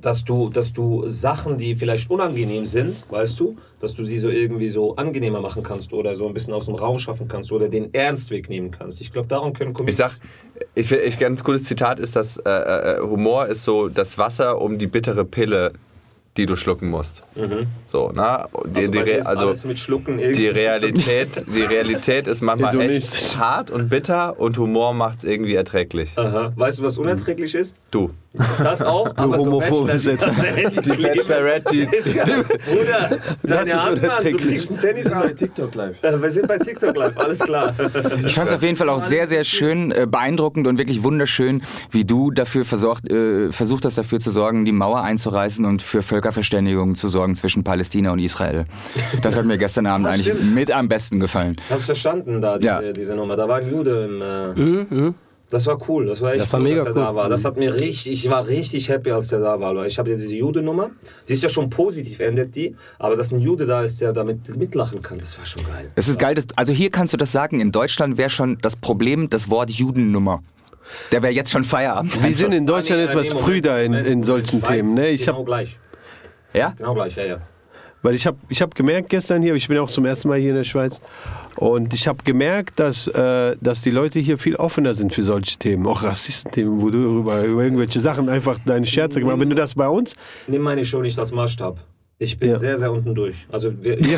dass du, dass du Sachen, die vielleicht unangenehm sind, weißt du, dass du sie so irgendwie so angenehmer machen kannst oder so ein bisschen aus dem Raum schaffen kannst oder den Ernst wegnehmen kannst. Ich glaube, darum können Ich sag, ich finde, ich, ganz cooles Zitat ist, dass äh, äh, Humor ist so das Wasser um die bittere Pille, die du schlucken musst. So, na? Die, also, die, also alles mit Schlucken die. Realität, die Realität ist manchmal echt Hedonistisch. hart und bitter und Humor macht es irgendwie erträglich. Aha. Weißt du, was unerträglich ist? Du. Das auch, aber so homophobe Bachelor, die Bachelorette, die, ist ja, Bruder, deine ist Hand, Mann, du unerträglich. kriegst einen Tennis Bei TikTok live. Äh, Wir sind bei TikTok live, alles klar. Ich fand es auf jeden Fall auch sehr, sehr schön, äh, beeindruckend und wirklich wunderschön, wie du dafür versorgt, äh, versucht hast, dafür zu sorgen, die Mauer einzureißen und für Völkerverständigung zu sorgen zwischen Palästina und Israel. Das hat mir gestern Abend eigentlich stimmt. mit am besten gefallen. Hast du verstanden da, diese, Ja. diese Nummer? Da war ein Jude im. Äh, Das war cool, das war echt Das war cool, mega dass er cool. da war. Das hat mir richtig, ich war richtig happy, als der da war. Leute. Ich habe ja diese Jude-Nummer, die ist ja schon positiv, endet die, aber dass ein Jude da ist, der damit mitlachen kann, das war schon geil. Es ist geil, dass, also hier kannst du das sagen. In Deutschland wäre schon das Problem das Wort Judennummer. Der wäre jetzt schon Feierabend. Wir sind in Deutschland Ah, nee, etwas Moment, früher in, in solchen Schweiz, Themen. Ne? Ich genau hab, gleich, Ja? genau gleich, ja, ja. weil ich habe ich hab gemerkt gestern hier, ich bin auch zum ersten Mal hier in der Schweiz, und ich habe gemerkt, dass, äh, dass die Leute hier viel offener sind für solche Themen, auch Rassistenthemen, wo du über, über irgendwelche Sachen einfach deine Scherze gemacht hast. Wenn du das bei uns, Nimm meine Show nicht als Maßstab. Ich bin Ja. sehr, sehr unten durch. Also wir, ich bin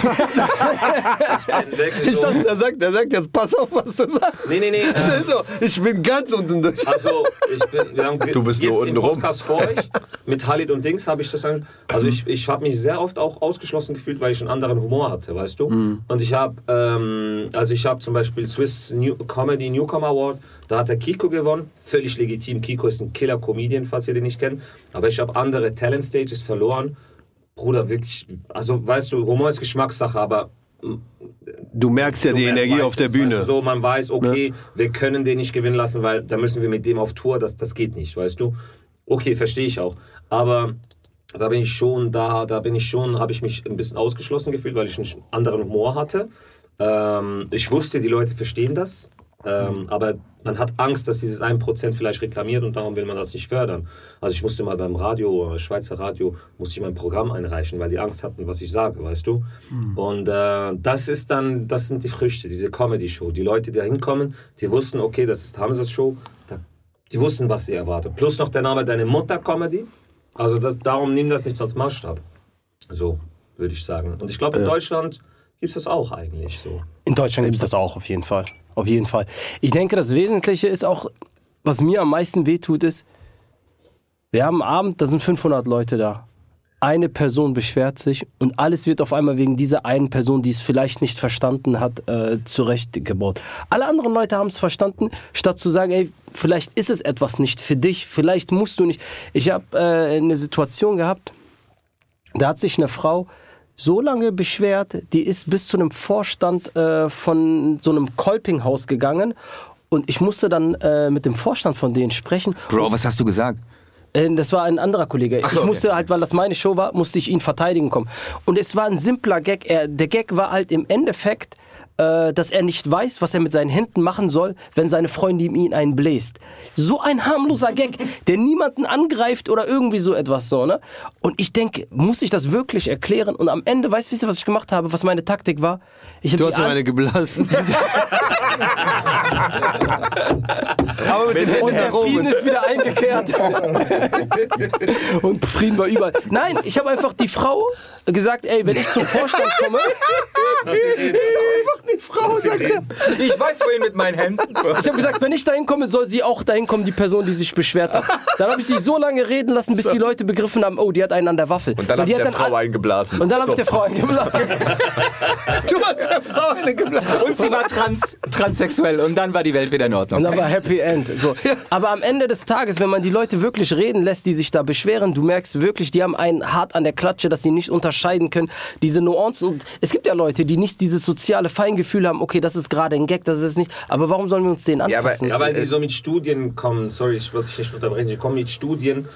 wirklich ich so, dachte, er sagt, er sagt jetzt, pass auf, was du sagst. Nee, nee, nee. Äh, So, ich bin ganz unten durch. Also, ich bin, wir haben Du bist jetzt nur im unten rum. Podcast vor euch mit Halid und Dings habe ich das ange- Also ich, ich habe mich sehr oft auch ausgeschlossen gefühlt, weil ich einen anderen Humor hatte, weißt du? Mhm. Und ich habe, ähm, also ich habe zum Beispiel Swiss New Comedy Newcomer Award, da hat der Kiko gewonnen, völlig legitim. Kiko ist ein Killer-Comedian, falls ihr den nicht kennt. Aber ich habe andere Talent Stages verloren. Bruder, wirklich, also weißt du, Humor ist Geschmackssache, aber Du merkst ja die man Energie auf der Bühne. Weißt du, so, man weiß, okay, wir können den nicht gewinnen lassen, weil da müssen wir mit dem auf Tour, das, das geht nicht, weißt du. Okay, verstehe ich auch. Aber da bin ich schon, da, da bin ich schon, habe ich mich ein bisschen ausgeschlossen gefühlt, weil ich einen anderen Humor hatte. Ähm, ich wusste, die Leute verstehen das. Ähm, aber man hat Angst, dass dieses 1% vielleicht reklamiert und darum will man das nicht fördern. Also ich musste mal beim Radio, äh, Schweizer Radio, musste ich mein Programm einreichen, weil die Angst hatten, was ich sage, weißt du. Und äh, das ist dann, das sind die Früchte, diese Comedy-Show. Die Leute, die da hinkommen, die wussten, okay, das ist Hamzas Show, da, die wussten, was sie erwartet. Plus noch der Name Deine Mutter Comedy. Also das, darum nimm das nicht als Maßstab. So, würde ich sagen. Und ich glaube, in Deutschland gibt es das auch eigentlich so. In Deutschland gibt es das auch, auf jeden Fall. Auf jeden Fall. Ich denke, das Wesentliche ist auch, was mir am meisten wehtut, ist, wir haben einen Abend, da sind 500 Leute da. Eine Person beschwert sich und alles wird auf einmal wegen dieser einen Person, die es vielleicht nicht verstanden hat, äh, zurechtgebaut. Alle anderen Leute haben es verstanden, statt zu sagen, ey, vielleicht ist es etwas nicht für dich, vielleicht musst du nicht. Ich habe äh, eine Situation gehabt, da hat sich eine Frau so lange beschwert, die ist bis zu einem Vorstand äh, von so einem Kolpinghaus gegangen und ich musste dann äh, mit dem Vorstand von denen sprechen. Bro, was hast du gesagt? Äh, Das war ein anderer Kollege. so, ich okay. musste halt, weil das meine Show war, musste ich ihn verteidigen kommen. Und es war ein simpler Gag. Er, der Gag war halt im Endeffekt, äh, dass er nicht weiß, was er mit seinen Händen machen soll, wenn seine Freundin ihm einen bläst. So ein harmloser Gag, der niemanden angreift oder irgendwie so etwas so, ne? Und ich denke, muss ich das wirklich erklären? Und am Ende, weißt du, was ich gemacht habe, was meine Taktik war? Ich Du hast ihm eine geblasen. Aber mit den Und der Frieden ist wieder eingekehrt. Und Frieden war überall. Nein, ich habe einfach die Frau gesagt, ey, wenn ich zum Vorstand komme, Einfach die Frau, sagt er. Ich weiß wohin mit meinen Händen. ich habe gesagt, wenn ich dahin komme, soll sie auch dahin kommen, die Person, die sich beschwert hat. Dann habe ich sie so lange reden lassen, bis die Leute begriffen haben, oh, die hat einen an der Waffel. Und dann hat die der dann Frau eingeblasen. Und dann habe ich der Frau eingeblasen. Du hast der Frau eine geblasen. Und sie war trans, transsexuell und dann war die Welt wieder in Und Ordnung. dann war Happy End. So. Aber am Ende des Tages, wenn man die Leute wirklich reden lässt, die sich da beschweren, du merkst wirklich, die haben einen hart an der Klatsche, dass die nicht unterscheiden können. Diese Nuancen. Und es gibt ja Leute, die nicht dieses soziale Feingefühl haben, okay, das ist gerade ein Gag, das ist nicht. Aber warum sollen wir uns den Ja, aber- anpassen? Ja, weil die so mit Studien kommen, sorry, ich wollte dich nicht unterbrechen, die kommen mit Studien,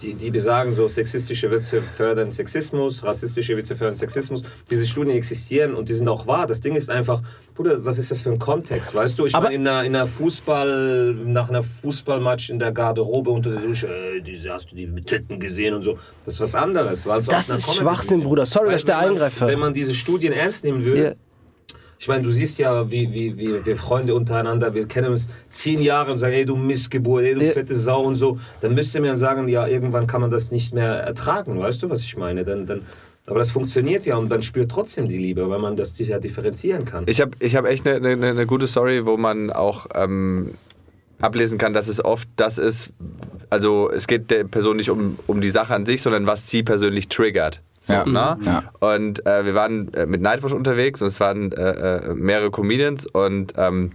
die, die besagen, so sexistische Witze fördern Sexismus, rassistische Witze fördern Sexismus. Diese Studien existieren und die sind auch wahr. Das Ding ist einfach, Bruder, was ist das für ein Kontext, weißt du? Ich Aber- meine, in einer, in einer Fußball, nach einer Fußballmatch in der Garderobe unter der Dusche, äh, diese, hast du die mit Titten gesehen und so. Das ist was anderes. weil es Das ist Schwachsinn, Bruder. Sorry, Weil dass ich da wenn man- eingreife. Wenn man diese Studien ernst nehmen würde, Ja. Ich meine, du siehst ja, wie, wie, wie wir Freunde untereinander, wir kennen uns zehn Jahre und sagen, ey, du Missgeburt, ey, du fette Sau und so. Dann müsste man sagen, ja, irgendwann kann man das nicht mehr ertragen. Weißt du, was ich meine? Dann, dann, aber das funktioniert ja und dann spürt trotzdem die Liebe, weil man das ja differenzieren kann. Ich habe ich hab echt eine ne, ne gute Story, wo man auch ähm, ablesen kann, dass es oft das ist, also es geht der Person nicht um, um die Sache an sich, sondern was sie persönlich triggert. So, Ja. ne? Ja. Und äh, wir waren äh, mit Nightwatch unterwegs und es waren äh, äh, mehrere Comedians und ähm,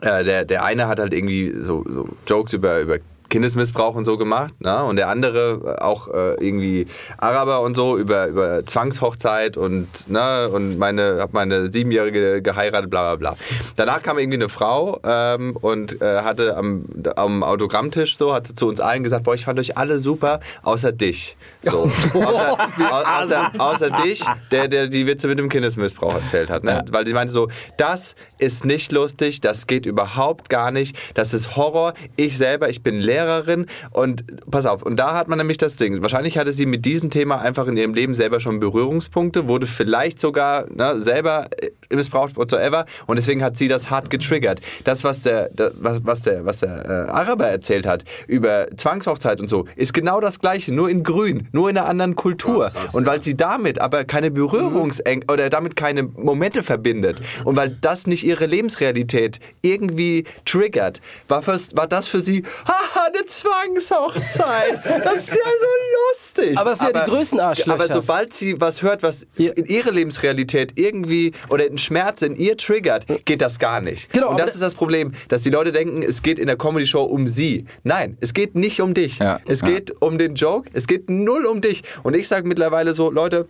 äh, der, der eine hat halt irgendwie so, so Jokes über, über Kindesmissbrauch und so gemacht. Ne? Und der andere äh, auch äh, irgendwie Araber und so über, über Zwangshochzeit und, ne? und meine, hab meine Siebenjährige geheiratet, bla bla bla. Danach kam irgendwie eine Frau ähm, und äh, hatte am, am Autogrammtisch so, hatte zu uns allen gesagt, boah, ich fand euch alle super, außer dich. So. außer, au- außer, außer dich, der, der die Witze mit dem Kindesmissbrauch erzählt hat. Ne? Weil sie meinte so, das ist nicht lustig, das geht überhaupt gar nicht, das ist Horror. Ich selber, ich bin Lehrerin und pass auf, und da hat man nämlich das Ding. Wahrscheinlich hatte sie mit diesem Thema einfach in ihrem Leben selber schon Berührungspunkte, wurde vielleicht sogar ne, selber äh, missbraucht whatsoever und deswegen hat sie das hart getriggert. Das, was der, der was, was der, was der äh, Araber erzählt hat über Zwangshochzeit und so, ist genau das Gleiche, nur in Grün, nur in einer anderen Kultur. Ja, krass, und ja. weil sie damit aber keine Berührungseng oder damit keine Momente verbindet und weil das nicht ihre Lebensrealität irgendwie triggert, war, fürs, war das für sie, haha, eine Zwangshochzeit. Das ist ja so lustig. Aber es sind ja die größten Arschlöcher. Aber sobald sie was hört, was in ihre Lebensrealität irgendwie oder einen Schmerz in ihr triggert, geht das gar nicht. Genau, und das ist das Problem, dass die Leute denken, es geht in der Comedy-Show um sie. Nein, es geht nicht um dich. Ja, Es ja. geht um den Joke, es geht null um dich. Und ich sage mittlerweile so, Leute,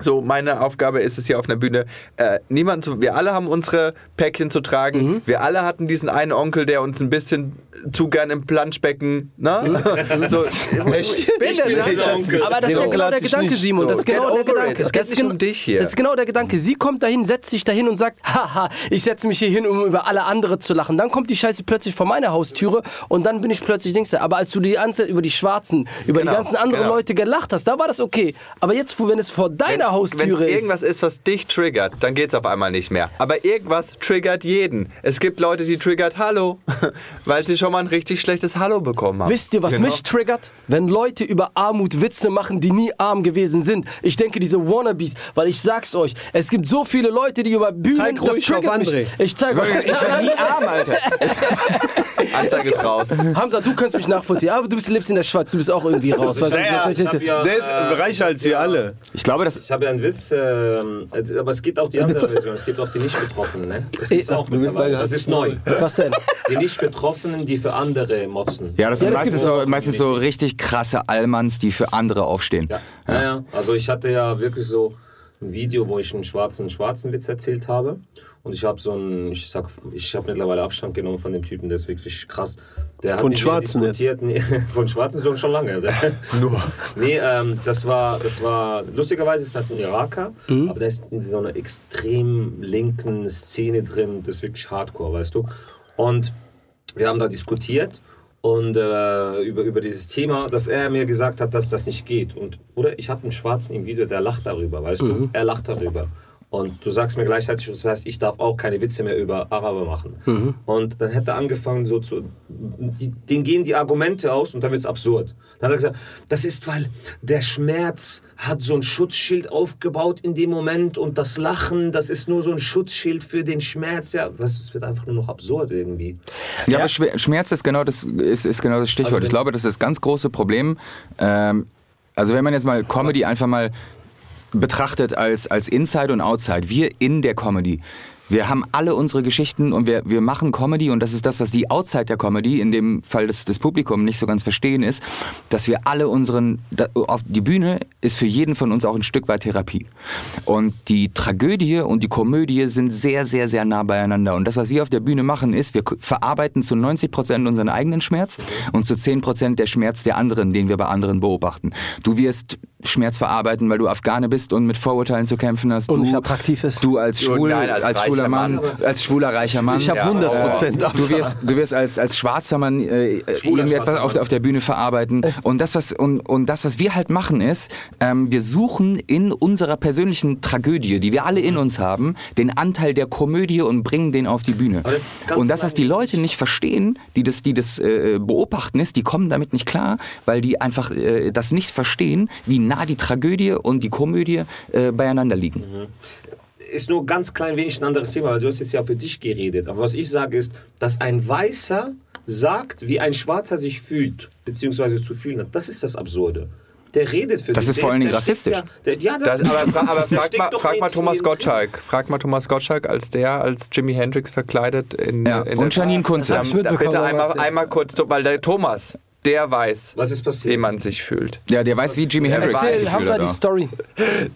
so, meine Aufgabe ist es hier auf einer Bühne, äh, niemand zu, wir alle haben unsere Päckchen zu tragen. Mhm. Wir alle hatten diesen einen Onkel, der uns ein bisschen zu gern im Planschbecken, ne? so, ich bin Ich bin der dieser Onkel. Aber das ist ja genau der Gedanke, Simon. so. Das ist genau der Gedanke. Es geht ist nicht gen- um dich hier. Das ist genau der Gedanke. Sie kommt dahin, setzt sich dahin und sagt, haha, ich setze mich hier hin, um über alle andere zu lachen. Dann kommt die Scheiße plötzlich vor meine Haustüre und dann bin ich plötzlich Dings da. Aber als du die ganze über die Schwarzen, über Genau, die ganzen anderen genau. Leute gelacht hast, da war das okay. Aber jetzt, wenn es vor deiner Wenn Haustüre es ist. irgendwas ist, was dich triggert, dann geht's auf einmal nicht mehr. Aber irgendwas triggert jeden. Es gibt Leute, die triggert Hallo, weil sie schon mal ein richtig schlechtes Hallo bekommen haben. Wisst ihr, was Genau. mich triggert? Wenn Leute über Armut Witze machen, die nie arm gewesen sind. Ich denke, diese Wannabes, weil ich sag's euch, es gibt so viele Leute, die über Bühnen... Zeig das ruhig auf triggert mich. André. Ich zeig euch. Ich werde nie arm, Alter. Anzeige ist raus. Hamza, du kannst mich nachvollziehen, aber du bist, lebst in der Schweiz, du bist auch irgendwie raus. Du? Ja, Ich hab ja, Der ist äh, reicher als wir alle. Ich glaube, das Ich habe ja einen Witz, ähm, aber es gibt auch die andere Version, es gibt auch die Nicht-Betroffenen. Ne? Das ist auch mittlerweile. sagen, Das ist neu. Was denn? Die Nicht-Betroffenen, die für andere motzen. Ja, das sind meistens, so, meistens so richtig krasse Allmanns, die für andere aufstehen. Ja. Ja. Ja, Also ich hatte ja wirklich so ein Video, wo ich einen schwarzen schwarzen Witz erzählt habe. Und ich habe so einen, ich sag, ich habe mittlerweile Abstand genommen von dem Typen, der ist wirklich krass. Der hat Von Schwarzen jetzt? diskutiert, nee, von Schwarzen schon, schon lange. Nur. Nee, ähm, das war, das war, lustigerweise ist das ein Iraker, aber der ist in so einer extrem linken Szene drin, das ist wirklich Hardcore, weißt du. Und wir haben da diskutiert und äh, über, über dieses Thema, dass er mir gesagt hat, dass das nicht geht. Und, oder ich habe einen Schwarzen im Video, der lacht darüber, weißt du? Er lacht darüber. Und du sagst mir gleichzeitig, das heißt, ich darf auch keine Witze mehr über Araber machen. Und dann hätte er angefangen, so zu. Die, denen gehen die Argumente aus und dann wird es absurd. Dann hat er gesagt, das ist, weil der Schmerz hat so ein Schutzschild aufgebaut in dem Moment und das Lachen, das ist nur so ein Schutzschild für den Schmerz. Ja, weißt du, es wird einfach nur noch absurd irgendwie. Ja, aber Schwer- Schmerz ist genau das, ist, ist genau das Stichwort. Also ich glaube, das ist das ganz große Problem. Ähm, also wenn man jetzt mal Comedy einfach mal betrachtet als, als Inside und Outside, wir in der Comedy. Wir haben alle unsere Geschichten und wir, wir machen Comedy und das ist das, was die Outside der Comedy, in dem Fall des, des Publikums nicht so ganz verstehen ist, dass wir alle unseren, auf die Bühne ist für jeden von uns auch ein Stück weit Therapie. Und die Tragödie und die Komödie sind sehr, sehr, sehr nah beieinander. Und das, was wir auf der Bühne machen, ist, wir verarbeiten zu 90 Prozent unseren eigenen Schmerz und zu 10 Prozent der Schmerz der anderen, den wir bei anderen beobachten. Du wirst Schmerz verarbeiten, weil du Afghane bist und mit Vorurteilen zu kämpfen hast. Und du, nicht attraktiv ist. Du als, schwul, nein, als als, schwuler Mann, Mann. als schwuler reicher Mann. Ich habe 100 Prozent Du wirst, du wirst als, als schwarzer Mann äh, etwas auf, der- auf der Bühne verarbeiten. Und das, was, und, und das, was wir halt machen, ist, ähm, wir suchen in unserer persönlichen Tragödie, die wir alle in uns haben, den Anteil der Komödie und bringen den auf die Bühne. Das Und das, was die Leute nicht verstehen, die das, die das äh, beobachten, ist, die kommen damit nicht klar, weil die einfach äh, das nicht verstehen, wie nah die Tragödie und die Komödie äh, beieinander liegen. ist nur ganz klein wenig ein anderes Thema, weil du hast jetzt ja für dich geredet. Aber was ich sage ist, dass ein Weißer sagt, wie ein Schwarzer sich fühlt, beziehungsweise zu fühlen hat. Das ist das Absurde. der redet für Das dich. ist Der vor allen Dingen rassistisch. Ja, der, ja, das, Das, ist, aber, frag, mal, frag Thomas. Gottschalk. Frag mal Thomas Gottschalk, als der als Jimi Hendrix verkleidet in, Ja, in und Janine Kunze. Bitte einmal, einmal kurz, weil der Thomas, der weiß, Was ist passiert? wie man sich fühlt. Ja, der weiß, wie Jimi Hendrix sich Erzähl, fühlt, Hamza, die? Story.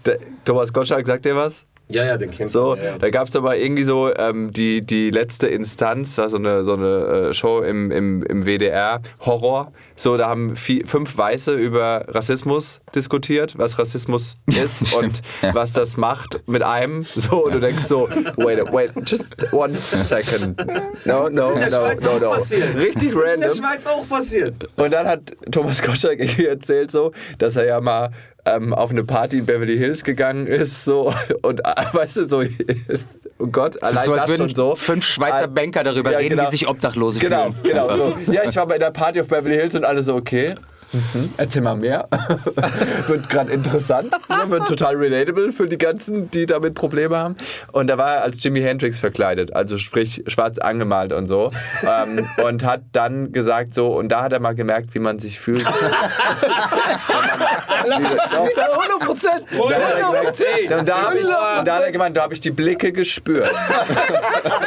Der, Thomas Gottschalk, sagt dir was? Ja, ja, den kennt So, ja, ja. da gab es aber irgendwie so ähm, die, die letzte Instanz, war so eine, so eine äh, Show im, im, im WDR, Horror. So, da haben vi- fünf Weiße über Rassismus diskutiert, was Rassismus ist und was das macht mit einem. So, und du denkst so, wait, wait, just one second. No, no, in der no, Schweiz no, auch no. passiert. Richtig in der random. Schweiz auch passiert. Und dann hat Thomas Gottschalk irgendwie erzählt so, dass er ja mal ähm, auf eine Party in Beverly Hills gegangen ist so und äh, weißt du so oh Gott allein so, das schon so fünf Schweizer Ah, Banker darüber ja, reden, genau. wie sich Obdachlose genau fühlen. genau Einfach. so. ja ich war bei der Party auf Beverly Hills und alle so okay Mhm. Erzähl mal mehr. wird gerade interessant. ne, Wird total relatable für die ganzen, die damit Probleme haben. Und da war er als Jimi Hendrix verkleidet, also sprich schwarz angemalt und so. ähm, und hat dann gesagt so, und da hat er mal gemerkt, wie man sich fühlt. 100 Prozent. Und da er und habe ich, und da hat er gemeint, da habe ich die Blicke gespürt.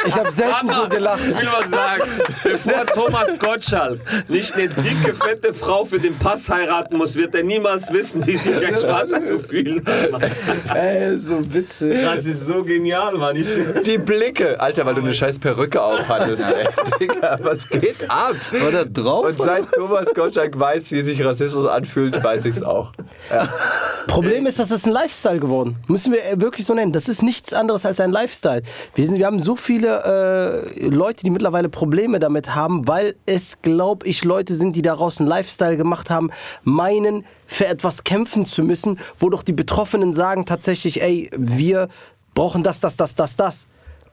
Ich habe selten so gelacht. Ich will was sagen. Bevor Thomas Gottschalk nicht eine dicke, fette Frau für den Pass heiraten muss, wird er niemals wissen, wie sich ein Schwarzer zu fühlen hat. Ey, so witzig. Das ist so genial, Mann. Ich Die Blicke. Alter, weil du eine scheiß Perücke aufhattest, ey. Digga, was geht ab? War da drauf? Und seit Thomas Gottschalk weiß, wie sich Rassismus anfühlt, weiß ich's auch. Problem ist, das ist ein Lifestyle geworden. Müssen wir wirklich so nennen. Das ist nichts anderes als ein Lifestyle. Wir, sind, wir haben so viele äh, Leute, die mittlerweile Probleme damit haben, weil es, glaube ich, Leute sind, die daraus einen Lifestyle gemacht haben, meinen, für etwas kämpfen zu müssen, wo doch die Betroffenen sagen tatsächlich, ey, wir brauchen das, das, das, das, das.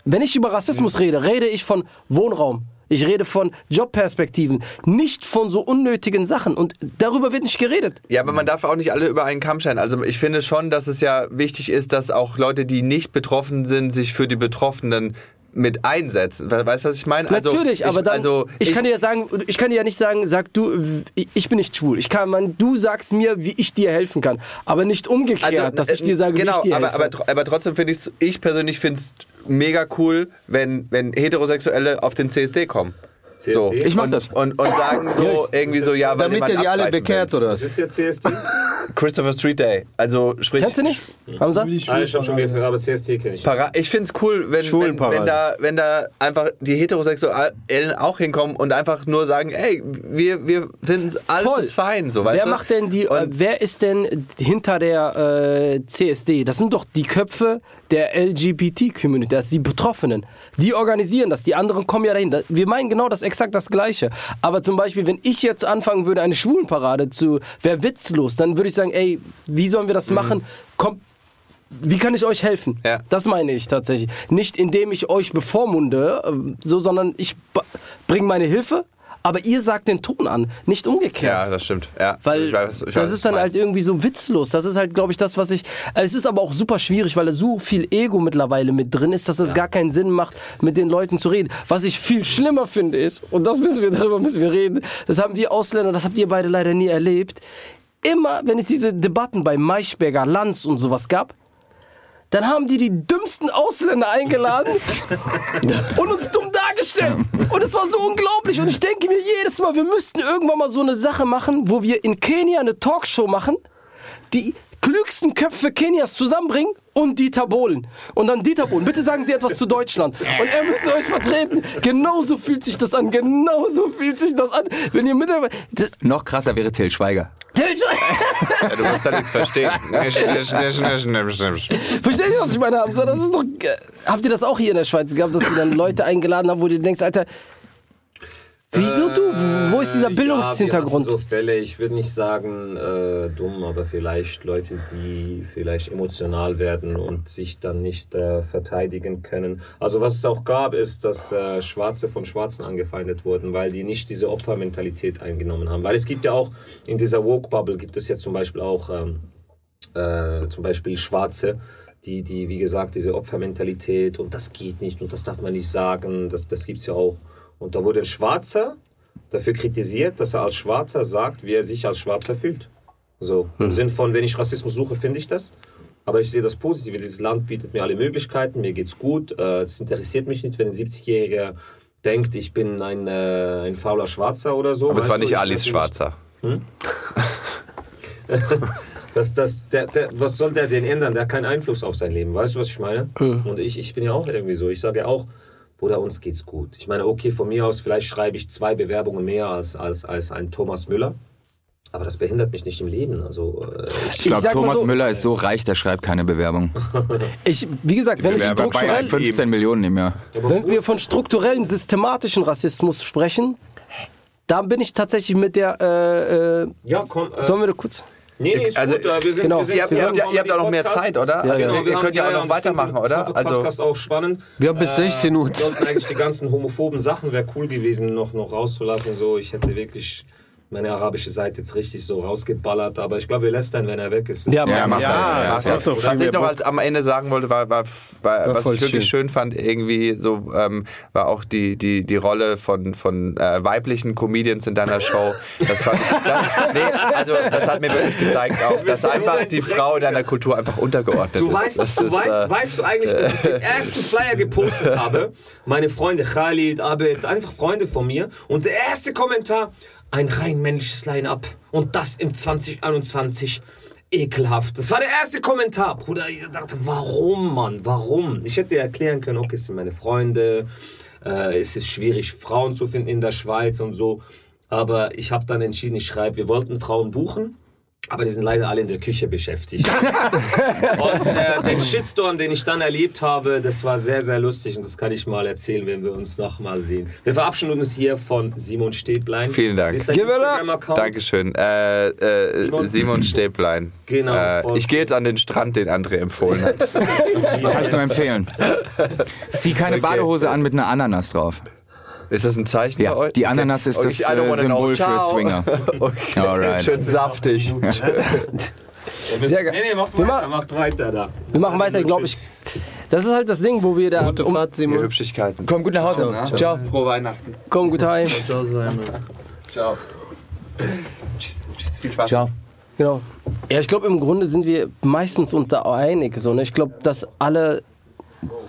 Wenn ich über Rassismus rede, rede ich von Wohnraum. Ich rede von Jobperspektiven, nicht von so unnötigen Sachen. Und darüber wird nicht geredet. Ja, aber man darf auch nicht alle über einen Kamm scheren. Also ich finde schon, dass es ja wichtig ist, dass auch Leute, die nicht betroffen sind, sich für die Betroffenen mit einsetzen. We- Weißt du, was ich meine? Also, Natürlich, ich, aber dann, also ich, kann dir ja sagen, ich kann dir ja nicht sagen, sag du, ich ich bin nicht schwul. Ich kann, man, du sagst mir, wie ich dir helfen kann, aber nicht umgekehrt, dass ich äh, dir sage, genau, wie ich dir aber, helfe. aber, aber trotzdem finde ich ich persönlich finde es mega cool, wenn, wenn Heterosexuelle auf den CSD kommen. So. CSD? Ich mach das. Und, und sagen so irgendwie so, ja, weil Damit ihr die alle bekehrt, oder Was ist der CSD? Christopher Street Day. Also sprich. Kennst du nicht? Hamza? Ah, ich habe schon gehört, aber CSD kenne ich. Para ich finde es cool, wenn, wenn, wenn, da, wenn da einfach die Heterosexuellen auch hinkommen und einfach nur sagen, ey, wir, wir finden alles Voll. ist fein. So, weißt Wer du? macht denn die, Und- wer ist denn hinter der äh, CSD? Das sind doch die Köpfe der LGBT-Community, das sind die Betroffenen. Die organisieren das, die anderen kommen ja dahin. Da- Wir meinen genau das, exakt das Gleiche. Aber zum Beispiel, wenn ich jetzt anfangen würde, eine Schwulenparade zu, wäre witzlos, dann würde ich sagen, ey, wie sollen wir das machen? Kommt, wie kann ich euch helfen? Mhm. Ja. Das meine ich tatsächlich. Nicht indem ich euch bevormunde, äh, so, sondern ich bringe meine Hilfe, aber ihr sagt den Ton an, nicht umgekehrt. Ja, das stimmt. Ja, Weil ich weiß, ich weiß, das ist dann halt irgendwie so witzlos. Das ist halt, glaube ich, das, was ich. Es ist aber auch super schwierig, weil da so viel Ego mittlerweile mit drin ist, dass es gar keinen Sinn macht, mit den Leuten zu reden. Was ich viel schlimmer finde ist, und das müssen wir, darüber müssen wir reden, das haben wir Ausländer, das habt ihr beide leider nie erlebt. Immer, wenn es diese Debatten bei Maischberger, Lanz und sowas gab, dann haben die die dümmsten Ausländer eingeladen und uns dumm dargestellt. Und es war so unglaublich. Und ich denke mir jedes Mal, wir müssten irgendwann mal so eine Sache machen, wo wir in Kenia eine Talkshow machen, die klügsten Köpfe Kenias zusammenbringen und Dieter Bohlen. Und dann Dieter Bohlen, bitte sagen Sie etwas zu Deutschland. Und er müsste euch vertreten. Genauso fühlt sich das an. Genauso fühlt sich das an. Wenn ihr mittlerweile... Das, Noch krasser wäre Till Schweiger. Till Schweiger- Ja, du musst da nichts verstehen. Versteht ihr, was ich meine, Hamza? Das ist doch. äh, Habt ihr das auch hier in der Schweiz gehabt, dass ihr dann Leute eingeladen habt, wo du denkst, Alter, wieso du? Wo ist dieser Äh, Bildungshintergrund? Ja, so Fälle, ich würde nicht sagen äh, dumm, aber vielleicht Leute, die vielleicht emotional werden und sich dann nicht äh, verteidigen können. Also was es auch gab, ist, dass äh, Schwarze von Schwarzen angefeindet wurden, weil die nicht diese Opfermentalität eingenommen haben. Weil es gibt ja auch in dieser Woke-Bubble gibt es jetzt zum Beispiel auch ähm, äh, zum Beispiel Schwarze, die, die, wie gesagt, diese Opfermentalität und das geht nicht und das darf man nicht sagen, das, das gibt es ja auch. Und da wurde ein Schwarzer dafür kritisiert, dass er als Schwarzer sagt, wie er sich als Schwarzer fühlt. So, im Sinn von, wenn ich Rassismus suche, finde ich das. Aber ich sehe das Positive. Dieses Land bietet mir alle Möglichkeiten, mir geht's gut. Äh, Es interessiert mich nicht, wenn ein 70-Jähriger denkt, ich bin ein, äh, ein fauler Schwarzer oder so. Aber es war nicht ich Alice nicht. Schwarzer. Das, das, der, der, was soll der denn ändern? Der hat keinen Einfluss auf sein Leben. Weißt du, was ich meine? Und ich, ich bin ja auch irgendwie so. Ich sage ja auch, Bruder, uns geht's gut. Ich meine, okay, von mir aus, vielleicht schreibe ich zwei Bewerbungen mehr als, als, als ein Thomas Müller. Aber das behindert mich nicht im Leben. Also, äh, Ich glaube, Thomas so- Müller ist so reich, der schreibt keine Bewerbung. Ich, wie gesagt, wenn, ich strukturell, 15 Millionen im Jahr. wenn wir von strukturellen, systematischen Rassismus sprechen, da bin ich tatsächlich mit der. Äh, äh, ja, komm. Äh, sollen wir da kurz? Nee, nee, ist Also, gut. äh, Wir sind, genau. wir sind, Ihr habt, wir ihr habt, ja- noch mehr. Zeit, oder? Ja, also, ja. ihr könnt ja auch noch weitermachen, oder? Also, Podcast auch spannend. Wir haben bis 16 Uhr Wir sollten eigentlich die ganzen homophoben Sachen, wäre cool gewesen, noch, noch rauszulassen. So, ich hätte wirklich meine arabische Seite jetzt richtig so rausgeballert. Aber ich glaube, wir lästern, wenn er weg ist. Ja, mach Ja, das. das ist doch viel Was ich noch als am Ende sagen wollte, war, war, war, was voll ich wirklich schön. fand, irgendwie so, ähm, war auch die, die, die Rolle von, von äh, weiblichen Comedians in deiner Show. Das fand ich, das, nee, also das hat mir wirklich gezeigt, auch, dass einfach die Frau in deiner Kultur einfach untergeordnet Du ist. weißt, Das du ist, weißt, äh, weißt du eigentlich, dass ich den ersten Flyer gepostet habe? Meine Freunde Khalid, Abed, einfach Freunde von mir. Und der erste Kommentar, ein rein männliches Line-Up. Und das im 2021. Ekelhaft. Das war der erste Kommentar. Bruder, ich dachte, warum, Mann? Warum? Ich hätte erklären können, okay, es sind meine Freunde. Äh, es ist schwierig, Frauen zu finden in der Schweiz und so. Aber ich habe dann entschieden, ich schreibe, wir wollten Frauen buchen. Aber die sind leider alle in der Küche beschäftigt. und äh, den Shitstorm, den ich dann erlebt habe, das war sehr, sehr lustig und das kann ich mal erzählen, wenn wir uns nochmal sehen. Wir verabschieden uns hier von Simon Stäblein. Vielen Dank. Ist dein. Instagram-Account? Dankeschön. Äh, äh, Simon. Simon, Stäblein. Genau, Äh, voll ich gehe jetzt an den Strand, den André empfohlen hat. Kann ich nur empfehlen. Zieh keine Okay. Badehose an mit einer Ananas drauf. Ist das ein Zeichen Ja, bei euch? die Ananas ist Okay, das I don't äh. Symbol für Ciao. Swinger. Okay, Alright. schön saftig. Sehr geil. Nee, nee, macht Wir weiter, ma- macht weiter da. Wir machen weiter, glaube ich. Das ist halt das Ding, wo wir da. Gute Um, Fahrt, Die Simon. Hübschigkeiten. Komm gut nach Hause. Ciao. Frohe Weihnachten. komm gut heim. Ciao, Simon. Ciao. Viel Spaß. Ciao. Genau. Ja, ich glaube, im Grunde sind wir meistens unter einig. So, ne? Ich glaube, dass alle.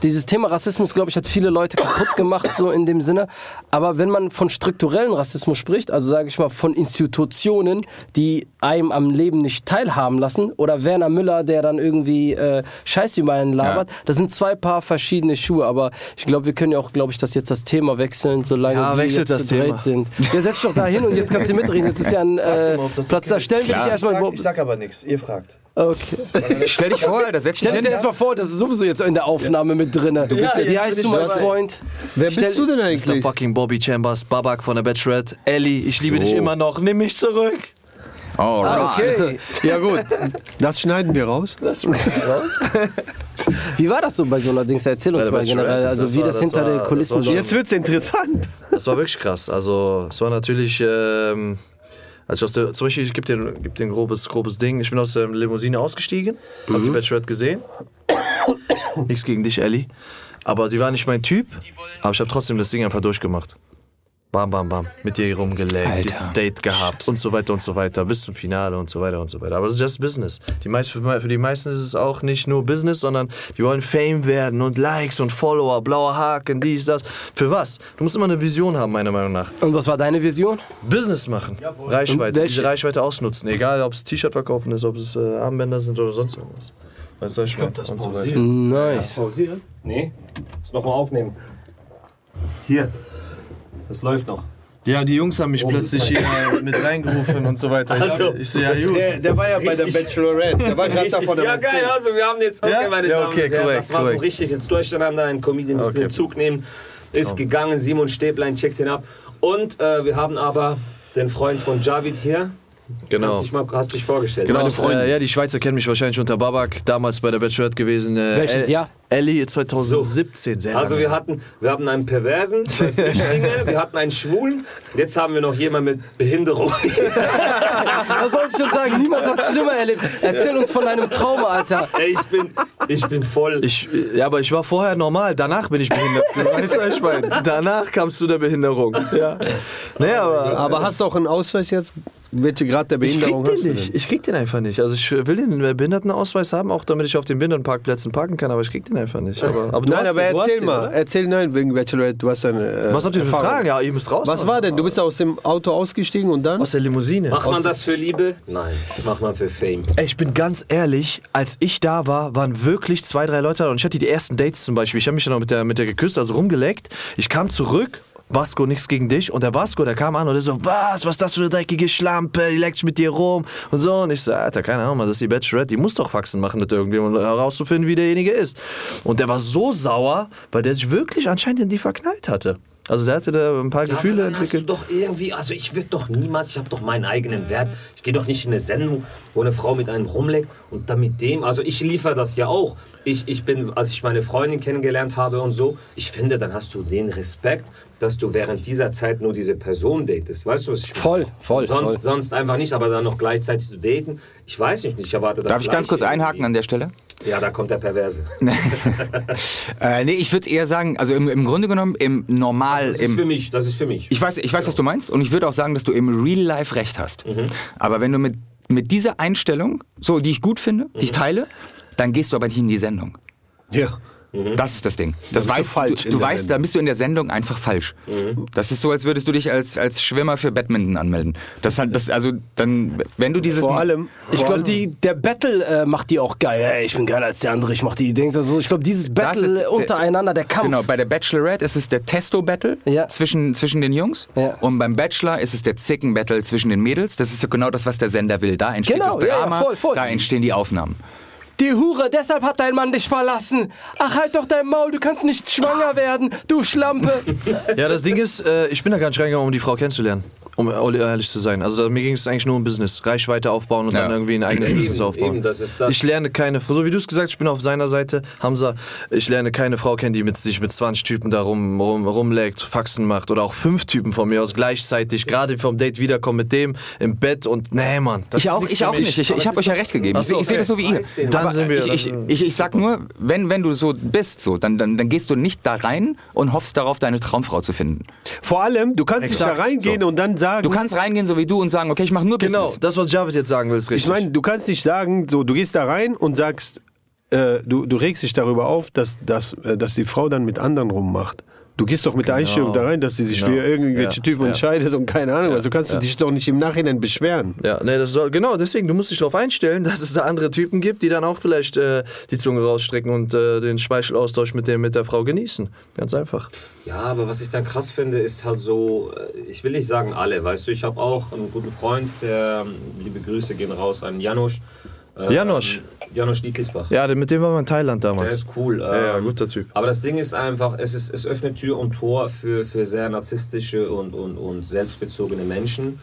Dieses Thema Rassismus, glaube ich, hat viele Leute kaputt gemacht, so in dem Sinne. Aber wenn man von strukturellen Rassismus spricht, also sage ich mal von Institutionen, die einem am Leben nicht teilhaben lassen, oder Werner Müller, der dann irgendwie äh, Scheiße über einen labert, das sind zwei Paar verschiedene Schuhe. Aber ich glaube, wir können ja auch, glaube ich, dass jetzt das Thema wechseln, solange Ja, wir jetzt das Thema. sind. Ja, setz dich doch da hin und jetzt kannst du mitreden. Jetzt ist ja ein äh, das Platz okay da. Stellen wir dich Ich erstmal. ich sag aber nichts, ihr fragt. Okay. Stell dich vor, da setzt Stell dich erstmal vor, das ist sowieso jetzt in der Aufnahme mit drin. Ja, Wie jetzt heißt bin du, mein dabei. Freund? Wer Stell- bist du denn Mr. eigentlich? fucking Bobby Chambers, Babak von der Bachelorette. Ellie, ich liebe dich immer noch, nimm mich zurück. Alright. Okay. Ja gut, das schneiden wir raus. Das schmeckt raus. Wie war das so bei so einer Dings? Erzähl uns mal generell, also das wie war- das, das hinter war- den Kulissen war Jetzt wird's interessant. Das war wirklich krass. Also, es war natürlich. Ähm, also aus der, zum Beispiel, ich gebe dir, geb dir ein grobes, grobes Ding. Ich bin aus der Limousine ausgestiegen, Mhm. die Bachelorette gesehen. Nichts gegen dich, Ellie. Aber sie war nicht mein Typ. Aber ich habe trotzdem das Ding einfach durchgemacht. Bam, bam, bam. Mit ihr rumgelegt, dieses Date gehabt und so weiter und so weiter. Bis zum Finale und so weiter und so weiter. Aber es ist just Business. Die meist, für, für die meisten ist es auch nicht nur Business, sondern die wollen Fame werden und Likes und Follower, blauer Haken, dies, das. Für was? Du musst immer eine Vision haben, meiner Meinung nach. Und was war deine Vision? Business machen. Reichweite. Und welche- Diese Reichweite ausnutzen. Egal, ob es T-Shirt verkaufen ist, ob es äh, Armbänder sind oder sonst irgendwas. Weißt du, ich meine? Und so weiter. Nice. Pausieren? Nee. Muss nochmal aufnehmen. Hier. Das läuft noch. Ja, die Jungs haben mich plötzlich hier mit reingerufen und so weiter. Ich, Also, ich so, ja, gut. Der, der war ja bei der Richtig. Bachelorette. Der war gerade davon ja, geil, also wir haben jetzt, okay, Ja? meine Ja, Damen okay, Herren, korrekt, das war so richtig jetzt durcheinander. Ein Comedian müssen Okay. den Zug nehmen. Ist gegangen, Simon Stäblein checkt ihn ab. Und äh, wir haben aber den Freund von Javid hier. Genau. Hast dich, mal, hast dich vorgestellt. Genau, Meine Freunde. äh, ja, die Schweizer kennen mich wahrscheinlich unter Babak, damals bei der Bachelorette gewesen. Äh, Welches El- Jahr? Ellie 2017, sehr Also wir hatten, wir hatten einen Perversen, zwei Flüchtlinge, wir hatten einen Schwulen, jetzt haben wir noch jemanden mit Behinderung. Was soll ich schon sagen? Niemand hat es schlimmer erlebt. Erzähl uns von deinem Traum, Alter. Ey, ich bin, ich bin voll. Ich, ja, aber ich war vorher normal, danach bin ich behindert. weißt du, was ich meine? Danach kamst du der Behinderung. Ja. Nee, aber, Aber hast du auch einen Ausweis jetzt welche Grad der Ich krieg Behinderung den hast du nicht. denn? Ich krieg den einfach nicht. Also ich will den Behindertenausweis haben, auch damit ich auf den Behindertenparkplätzen parken kann, aber ich krieg den einfach nicht. Aber, aber du Nein, hast aber den, du hast erzähl den, mal. oder? Erzähl, nein, wegen Bachelorette, du hast eine. Äh, Was habt ihr für Erfahrung. Fragen? Ja, ihr müsst raus. Was war denn? Du bist aus dem Auto ausgestiegen und dann? Aus der Limousine. Macht man das für Liebe? Nein, das macht man für Fame. Ey, ich bin ganz ehrlich, als ich da war, waren wirklich zwei, drei Leute da und ich hatte die ersten Dates zum Beispiel. Ich habe mich dann noch mit der, mit der geküsst, also rumgeleckt. Ich kam zurück. Vasco, nichts gegen dich. Und der Vasco, der kam an und der so, was, was ist das für eine dreckige Schlampe, die leckt mit dir rum und so. Und ich so, Alter, keine Ahnung, das ist die Bachelorette, die muss doch Faxen machen mit irgendjemandem, um herauszufinden, wie derjenige ist. Und der war so sauer, weil der sich wirklich anscheinend in die verknallt hatte. Also der hatte da ein paar Ja, Gefühle aber dann hast du entwickelt. doch irgendwie, also ich würde doch niemals, ich habe doch meinen eigenen Wert. Ich gehe doch nicht in eine Sendung, wo eine Frau mit einem rumleckt und dann mit dem, also ich liefere das ja auch. Ich, ich bin, als ich meine Freundin kennengelernt habe und so, ich finde, dann hast du den Respekt, dass du während dieser Zeit nur diese Person datest. Weißt du, was ich meine? Voll, voll, Sonst, voll. sonst einfach nicht, aber dann noch gleichzeitig zu daten. Ich weiß nicht, ich erwarte das Darf ich ganz kurz Gleiche einhaken an irgendwie. der Stelle? Ja, da kommt der Perverse. Äh, nee, ich würde eher sagen, also im, im Grunde genommen, im Normal, Das ist im, für mich, das ist für mich. Ich weiß, ich weiß, was du meinst. Und ich würde auch sagen, dass du im Real Life recht hast. Aber wenn du mit, mit dieser Einstellung, so, die ich gut finde, die ich teile, dann gehst du aber nicht in die Sendung. Ja. Das ist das Ding. Das du weißt, falsch du, du weißt, Sendung. da bist du in der Sendung einfach falsch. Das ist so, als würdest du dich als, als Schwimmer für Badminton anmelden. Das hat, das, also, dann, wenn du dieses. Vor allem. Ich glaube, der Battle äh, macht die auch geil. Ey, ich bin geiler als der andere, ich mach die Dings. Also ich glaube, dieses Das ist Battle der- untereinander, der Kampf. Genau, bei der Bachelorette ist es der Testo-Battle Ja. zwischen, zwischen den Jungs. Ja. Und beim Bachelor ist es der Zicken-Battle zwischen den Mädels. Das ist ja genau das, was der Sender will. Da entsteht Genau, das ja, ja, Drama, voll, voll. da entstehen die Aufnahmen. Die Hure, deshalb hat dein Mann dich verlassen. Ach, halt doch dein Maul, du kannst nicht schwanger werden, du Schlampe. Ja, das Ding ist, äh, ich bin da gar nicht reingegangen, um die Frau kennenzulernen. Um ehrlich zu sein. Also da, mir ging es eigentlich nur um Business. Reichweite aufbauen und Ja. dann irgendwie ein eigenes Business aufbauen. eben, das ist das. Ich lerne keine, so wie du es gesagt hast, ich bin auf seiner Seite, Hamza, ich lerne keine Frau kennen, die mit sich mit 20 Typen da rum, rum, rumlegt, Faxen macht oder auch fünf Typen von mir aus gleichzeitig, gerade vom Date wiederkommen mit dem im Bett und nee, Mann. Das Ich auch, ich auch nicht. Ich, ich habe euch ja recht gegeben. So, ich, ich sehe okay. das so wie ihr. Dann Aber sind wir- ich, ich, ich, ich sag nur, wenn, wenn du so bist, so, dann, dann, dann gehst du nicht da rein und hoffst darauf, deine Traumfrau zu finden. Vor allem, du kannst nicht da reingehen so. und dann sagen. Du kannst reingehen, so wie du, und sagen, okay, ich mache nur Genau, Business. das, was Javid jetzt sagen will, ist richtig. Ich meine, du kannst nicht sagen, so, du gehst da rein und sagst, äh, du, du regst dich darüber auf, dass, dass, äh, dass die Frau dann mit anderen rummacht. Du gehst doch mit der Einstellung da rein, dass sie sich Genau. für irgendwelche Ja, Typen ja. entscheidet und keine Ahnung. also kannst du dich doch nicht im Nachhinein beschweren. Ja, nee, das soll, genau, deswegen, du musst dich darauf einstellen, dass es da andere Typen gibt, die dann auch vielleicht äh, die Zunge rausstrecken und äh, den Speichelaustausch mit, dem, mit der Frau genießen. Ganz einfach. Ja, aber was ich dann krass finde, ist halt so, äh, ich will nicht sagen alle, weißt du, ich habe auch einen guten Freund, der, liebe Grüße gehen raus an Janusz. Äh, Janosch. Janosch Dietlisbach. Ja, der- mit dem waren wir in Thailand Der damals. ist cool. Ja, ja, ähm, guter Typ. Aber das Ding ist einfach, es, ist, es öffnet Tür und Tor für, für sehr narzisstische und, und, und selbstbezogene Menschen,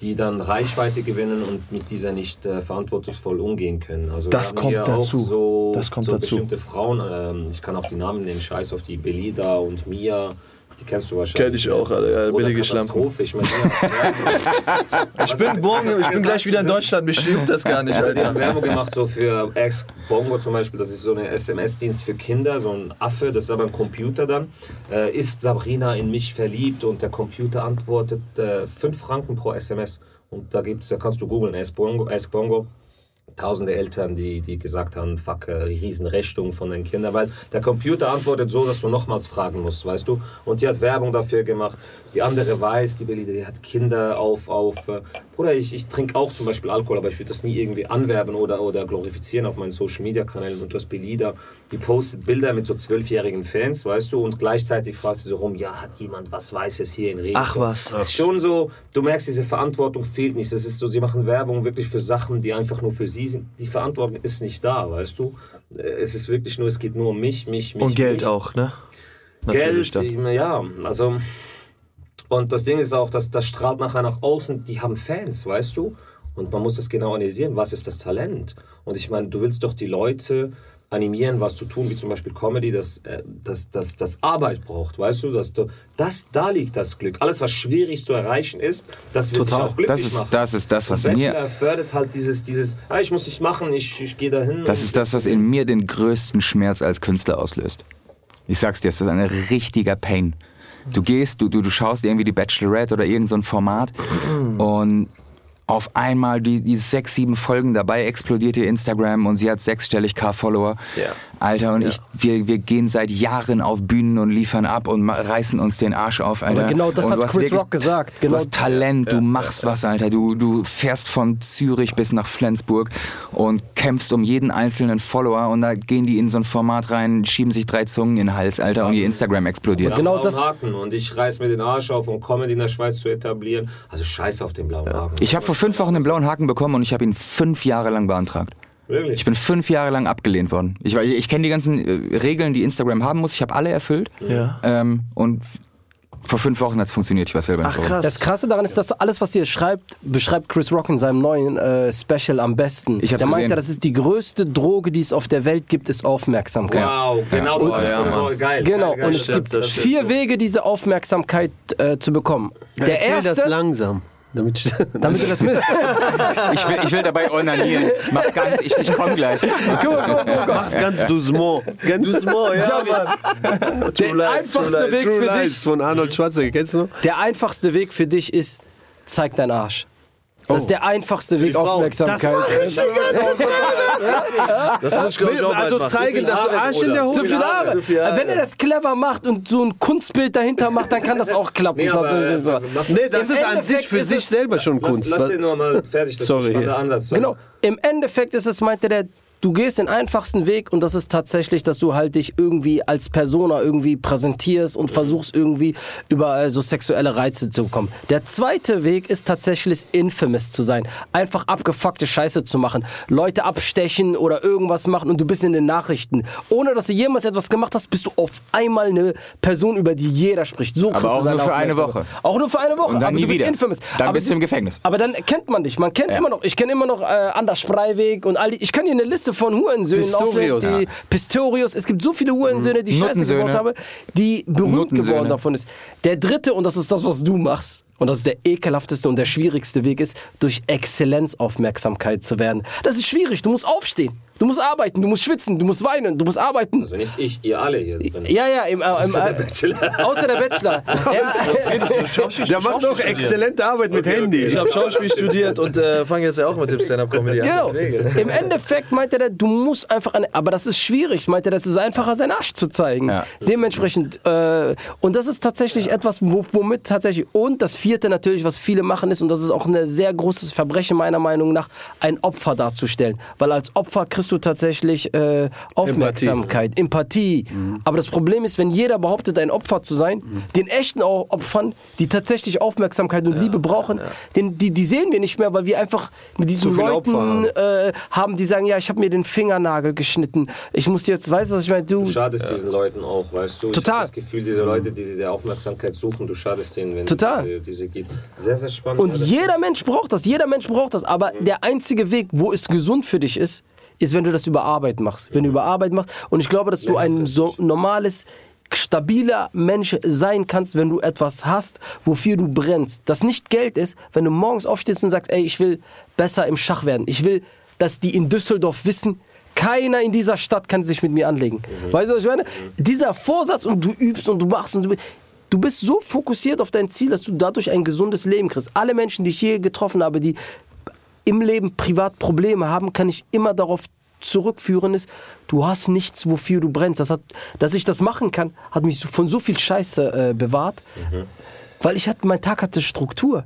die dann Reichweite gewinnen und mit dieser nicht äh, verantwortungsvoll umgehen können. Also Das kommt dazu. So, Das kommt so dazu. bestimmte Frauen, ähm, ich kann auch die Namen nennen, scheiß auf die Belida und Mia. Die kennst du wahrscheinlich. Kenn ich auch, Alter, ja, billige Schlampen. Ich, meine, ja, Ich bin morgen, ich bin gleich wieder in Deutschland, mich stimmt das gar nicht, Die Alter. haben Werbung gemacht so für Ex-Bongo zum Beispiel. Das ist so ein SMS-Dienst für Kinder, so ein Affe, das ist aber ein Computer dann. Äh, ist Sabrina in mich verliebt? Und der Computer antwortet 5 Franken pro SMS. Und da gibt's, da kannst du googeln, Ex-Bongo. Ex-Bongo. Tausende Eltern, die, die gesagt haben, fuck, äh, Riesenrechnung von den Kindern, weil der Computer antwortet so, dass du nochmals fragen musst, weißt du? Und die hat Werbung dafür gemacht. Die andere weiß, die Belida, die hat Kinder auf, auf, äh, Bruder, ich, ich trinke auch zum Beispiel Alkohol, aber ich würde das nie irgendwie anwerben oder, oder glorifizieren auf meinen Social Media Kanälen. Und du hast Belida, die postet Bilder mit so zwölfjährigen Fans, weißt du? Und gleichzeitig fragt sie so rum, ja, hat jemand was Weißes hier in Regen? Ach was. Es ist schon so, du merkst, diese Verantwortung fehlt nicht. Das ist so, sie machen Werbung wirklich für Sachen, die einfach nur für sie sind. Die Verantwortung ist nicht da, weißt du? Äh, Es ist wirklich nur, es geht nur um mich, mich, mich. Und Geld mich. auch, ne? Geld, dann. ja, also. Und das Ding ist auch, dass das strahlt nachher nach außen, die haben Fans, weißt du? Und man muss das genau analysieren, was ist das Talent? Und ich meine, du willst doch die Leute animieren, was zu tun, wie zum Beispiel Comedy, das, äh, das, das, das Arbeit braucht, weißt du? Dass du das, da liegt das Glück. Alles, was schwierig zu erreichen ist, das wird dich auch glücklich Das ist, machen. das ist das, was Und mir, Bachelor fördert halt dieses, dieses ah, ich muss nicht machen, ich, ich gehe dahin. das ist das, was in mir den größten Schmerz als Künstler auslöst. Ich sag's dir, es ist ein richtiger Pain. Du gehst, du, du, du schaust irgendwie die Bachelorette oder irgendein so Format und, auf einmal die, die sechs, sieben Folgen dabei explodiert ihr Instagram und sie hat sechsstellig K-Follower. Ja. Alter, und ich, wir, wir gehen seit Jahren auf Bühnen und liefern ab und reißen uns den Arsch auf, Alter. Aber genau das und hat du Chris wirklich- Rock gesagt. Du Genau hast Talent, du machst was, Alter. Du, du fährst von Zürich bis nach Flensburg und kämpfst um jeden einzelnen Follower und da gehen die in so ein Format rein, schieben sich drei Zungen in den Hals, Alter, und ihr Instagram explodiert. Genau das- Haken. Und ich reiß mir den Arsch auf, um Comedy in der Schweiz zu etablieren. Also scheiß auf den blauen Haken. Ich habe vor fünf Wochen einen blauen Haken bekommen und ich habe ihn fünf Jahre lang beantragt. Wirklich? Ich bin fünf Jahre lang abgelehnt worden. Ich, ich, ich kenne die ganzen äh, Regeln, die Instagram haben muss. Ich habe alle erfüllt. Ja. Ähm, und vor fünf Wochen hat es funktioniert. Ich weiß selber nicht Ach krass. Das Krasse daran ist, dass alles, was ihr schreibt, beschreibt Chris Rock in seinem neuen äh, Special am besten. Ich hab's Der meinte, gesehen. das ist die größte Droge, die es auf der Welt gibt, ist Aufmerksamkeit. Wow, genau Und- das. Ja, ist Mann. geil. Genau, geil, geil. und es gibt das vier Wege, diese Aufmerksamkeit äh, zu bekommen. Der Erzähl das erste, langsam. Damit ich, damit du das mit. Ich will, ich will dabei onanieren. Mach ganz, ich, ich komm gleich. Mach's ganz doucement. Ganz doucement, ja. Mann. Der einfachste Weg True für Lies dich, von Arnold Schwarzenegger, kennst du noch? der einfachste Weg für dich ist, zeig deinen Arsch. Das ist der einfachste Weg Aufmerksamkeit. Das muss ich, glaube ich, auch Also zeigen, dass du Arsch in der Bruder. Zu Hose viele Haare. Zu viel Haare. Wenn er das clever macht und so ein Kunstbild dahinter macht, dann kann das auch klappen. Nee, aber, es so. äh, Nee, das Im ist an sich für sich selber schon Lass, Kunst. lass ihn nur mal fertig, das Sorry, ist ein. Ansatz. Genau. Im Endeffekt ist es, meinte der, du gehst den einfachsten Weg und das ist tatsächlich, dass du halt dich irgendwie als Persona irgendwie präsentierst und versuchst irgendwie über so sexuelle Reize zu kommen. Der zweite Weg ist tatsächlich infamous zu sein. Einfach abgefuckte Scheiße zu machen. Leute abstechen oder irgendwas machen und du bist in den Nachrichten. Ohne dass du jemals etwas gemacht hast, bist du auf einmal eine Person, über die jeder spricht. So kriegst auch nur für eine. Woche. Auch nur für eine Woche. Und dann aber nie du bist wieder. infamous. Dann aber bist du im Gefängnis. Aber dann kennt man dich. Man kennt Ja. immer noch. Ich kenne immer noch äh, Anders Spreiweg und all die. Ich kann hier eine Liste von Hurensöhnen Pistorius. aufzählen, die Pistorius. Es gibt so viele Hurensöhne, die Scheiße Nuttensöhne. gebaut haben, die berühmt geworden davon ist. Der dritte, und das ist das, was du machst, und das ist der ekelhafteste und der schwierigste Weg ist, durch Exzellenz Aufmerksamkeit zu werden. Das ist schwierig. Du musst aufstehen. Du musst arbeiten, du musst schwitzen, du musst weinen, du musst arbeiten. Also nicht ich, ihr alle hier drin. Ja, ja, im, äh, im, Außer der äh, Bachelor. außer der Bachelor. Ja, Der macht doch exzellente Arbeit mit Handy. Ich habe Schauspiel studiert und äh, fange jetzt ja auch mit dem Stand-Up-Comedy an. Genau. Deswegen. Im Endeffekt meinte er, du musst einfach, eine, aber das ist schwierig, meinte er, es ist einfacher, seinen Arsch zu zeigen. Ja. Dementsprechend, äh, und das ist tatsächlich etwas, wo, womit tatsächlich, und das vierte natürlich, was viele machen ist, und das ist auch ein sehr großes Verbrechen meiner Meinung nach, ein Opfer darzustellen. Weil als Opfer kriegst du tatsächlich äh, Aufmerksamkeit, Empathie. Aber das Problem ist, wenn jeder behauptet, ein Opfer zu sein, den echten Opfern, die tatsächlich Aufmerksamkeit und Liebe brauchen, den, die, die sehen wir nicht mehr, weil wir einfach mit diesen Leuten haben. äh, haben, die sagen, ja, ich habe mir den Fingernagel geschnitten. Ich muss jetzt, weißt du, was ich meine? Du, Du schadest diesen Leuten auch, weißt du? Ich Total. hab das Gefühl, diese Leute, die diese Aufmerksamkeit suchen, du schadest denen, wenn Total. es diese, diese gibt. Sehr, sehr spannend. und Ja, jeder Mensch braucht das, jeder Mensch braucht das. Aber der einzige Weg, wo es gesund für dich ist, ist, wenn du das über Arbeit machst. Wenn du über Arbeit machst. Und ich glaube, dass du ein so normales, stabiler Mensch sein kannst, wenn du etwas hast, wofür du brennst. Das nicht Geld ist, wenn du morgens aufstehst und sagst, ey, ich will besser im Schach werden. Ich will, dass die in Düsseldorf wissen, keiner in dieser Stadt kann sich mit mir anlegen. Weißt du, was ich meine? Dieser Vorsatz und du übst und du machst und du, du bist so fokussiert auf dein Ziel, dass du dadurch ein gesundes Leben kriegst. Alle Menschen, die ich hier getroffen habe, die im Leben privat Probleme haben, kann ich immer darauf zurückführen, ist, du hast nichts, wofür du brennst. Das hat, dass ich das machen kann, hat mich von so viel Scheiße äh, bewahrt, weil ich hatte, mein Tag hatte Struktur.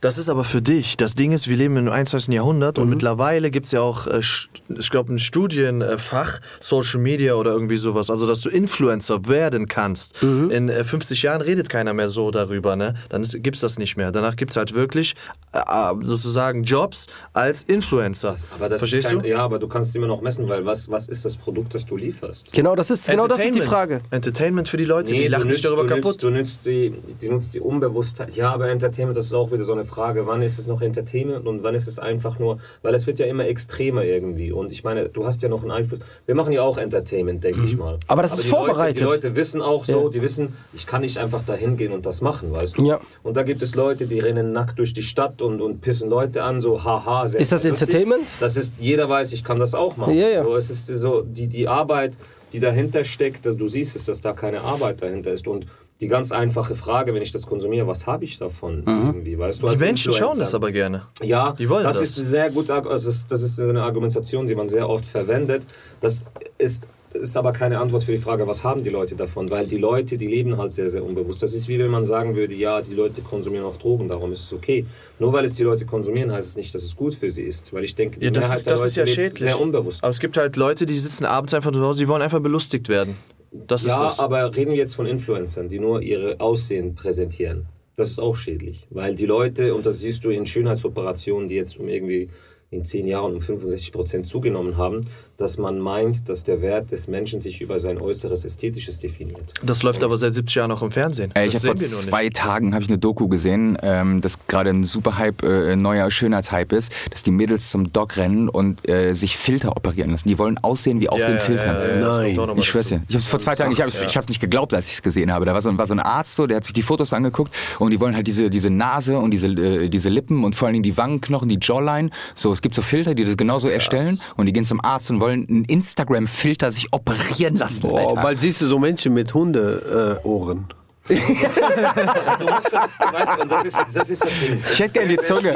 Das ist aber für dich. Das Ding ist, wir leben im 21. Jahrhundert und mittlerweile gibt es ja auch, äh, ich glaube, ein Studienfach, Social Media oder irgendwie sowas. Also, dass du Influencer werden kannst. In äh, 50 Jahren redet keiner mehr so darüber, ne? Dann gibt es das nicht mehr. Danach gibt es halt wirklich äh, äh, sozusagen Jobs als Influencer. aber das Verstehst ist kein, du? Ja, aber du kannst immer noch messen, weil was, was ist das Produkt, das du lieferst? Genau, das ist, genau das ist die. Frage. Entertainment für die Leute, die du lachen sich nützt- darüber du kaputt. Nützt, du nützt die, die nutzt die Unbewusstheit. Ja, aber Entertainment, das ist auch wieder so eine Frage. Wann ist es noch Entertainment und wann ist es einfach nur, weil es wird ja immer extremer irgendwie. Und ich meine, du hast ja noch einen Einfluss. Wir machen ja auch Entertainment, denke ich mal. Mhm. Aber das ist die Leute, vorbereitet. die Leute wissen auch so, Ja. die wissen, ich kann nicht einfach dahin gehen und das machen, weißt du? Ja. Und da gibt es Leute, die rennen nackt durch die Stadt und, und pissen Leute an, so haha. sehr Ist das lustig. Entertainment? Das ist, jeder weiß, ich kann das auch machen. Ja, ja. So, es ist so, die, die Arbeit die dahinter steckt, du siehst es, dass da keine Arbeit dahinter ist. Und die ganz einfache Frage, wenn ich das konsumiere, was habe ich davon irgendwie, weißt du? Die als Menschen schauen Influencer. das aber gerne. Ja, Die wollen das, das. ist sehr gut, also das ist- eine Argumentation, die man sehr oft verwendet. Das ist, ist aber keine Antwort für die Frage, was haben die Leute davon? Weil die Leute, die leben halt sehr, sehr unbewusst. Das ist wie wenn man sagen würde, ja, die Leute konsumieren auch Drogen, darum ist es okay. Nur weil es die Leute konsumieren, heißt es nicht, dass es gut für sie ist. Weil ich denke, die Ja, das Mehrheit ist, der das Leute ist ja lebt schädlich. sehr unbewusst. Aber es gibt halt Leute, die sitzen abends einfach zu Hause, die wollen einfach belustigt werden. Das ist Ja, das. aber reden wir jetzt von Influencern, die nur ihre Aussehen präsentieren. Das ist auch schädlich, weil die Leute, und das siehst du in Schönheitsoperationen, die jetzt um irgendwie in zehn Jahren um 65 Prozent zugenommen haben, dass man meint, dass der Wert des Menschen sich über sein äußeres Ästhetisches definiert. Das läuft aber seit 70 Jahren auch im Fernsehen. Äh, ich habe vor zwei nicht. Tagen habe ich eine Doku gesehen, ähm, dass gerade ein super Hype, äh, neuer Schönheitshype ist, dass die Mädels zum Doc rennen und äh, sich Filter operieren lassen. Die wollen aussehen wie auf Ja, den ja, Filtern. ja, ja, Nein. Ich schwör's dir. dazu. Ich habe es vor zwei Tagen, ich habe es ich hab's nicht geglaubt, als ich es gesehen habe. Da war so, ein- war so ein Arzt so, der hat sich die Fotos angeguckt und die wollen halt diese, diese Nase und diese, äh, diese Lippen und vor allen Dingen die Wangenknochen, die Jawline. So, es gibt so Filter, die das genauso erstellen und die gehen zum Arzt und wollen einen Instagram-Filter sich operieren lassen. Boah, Alter. bald siehst du so Menschen mit Hundeohren. Äh, Ohren. Du musst das, du weißt, und das ist, das ist das Ding. Es Ich hätte gerne die Zunge.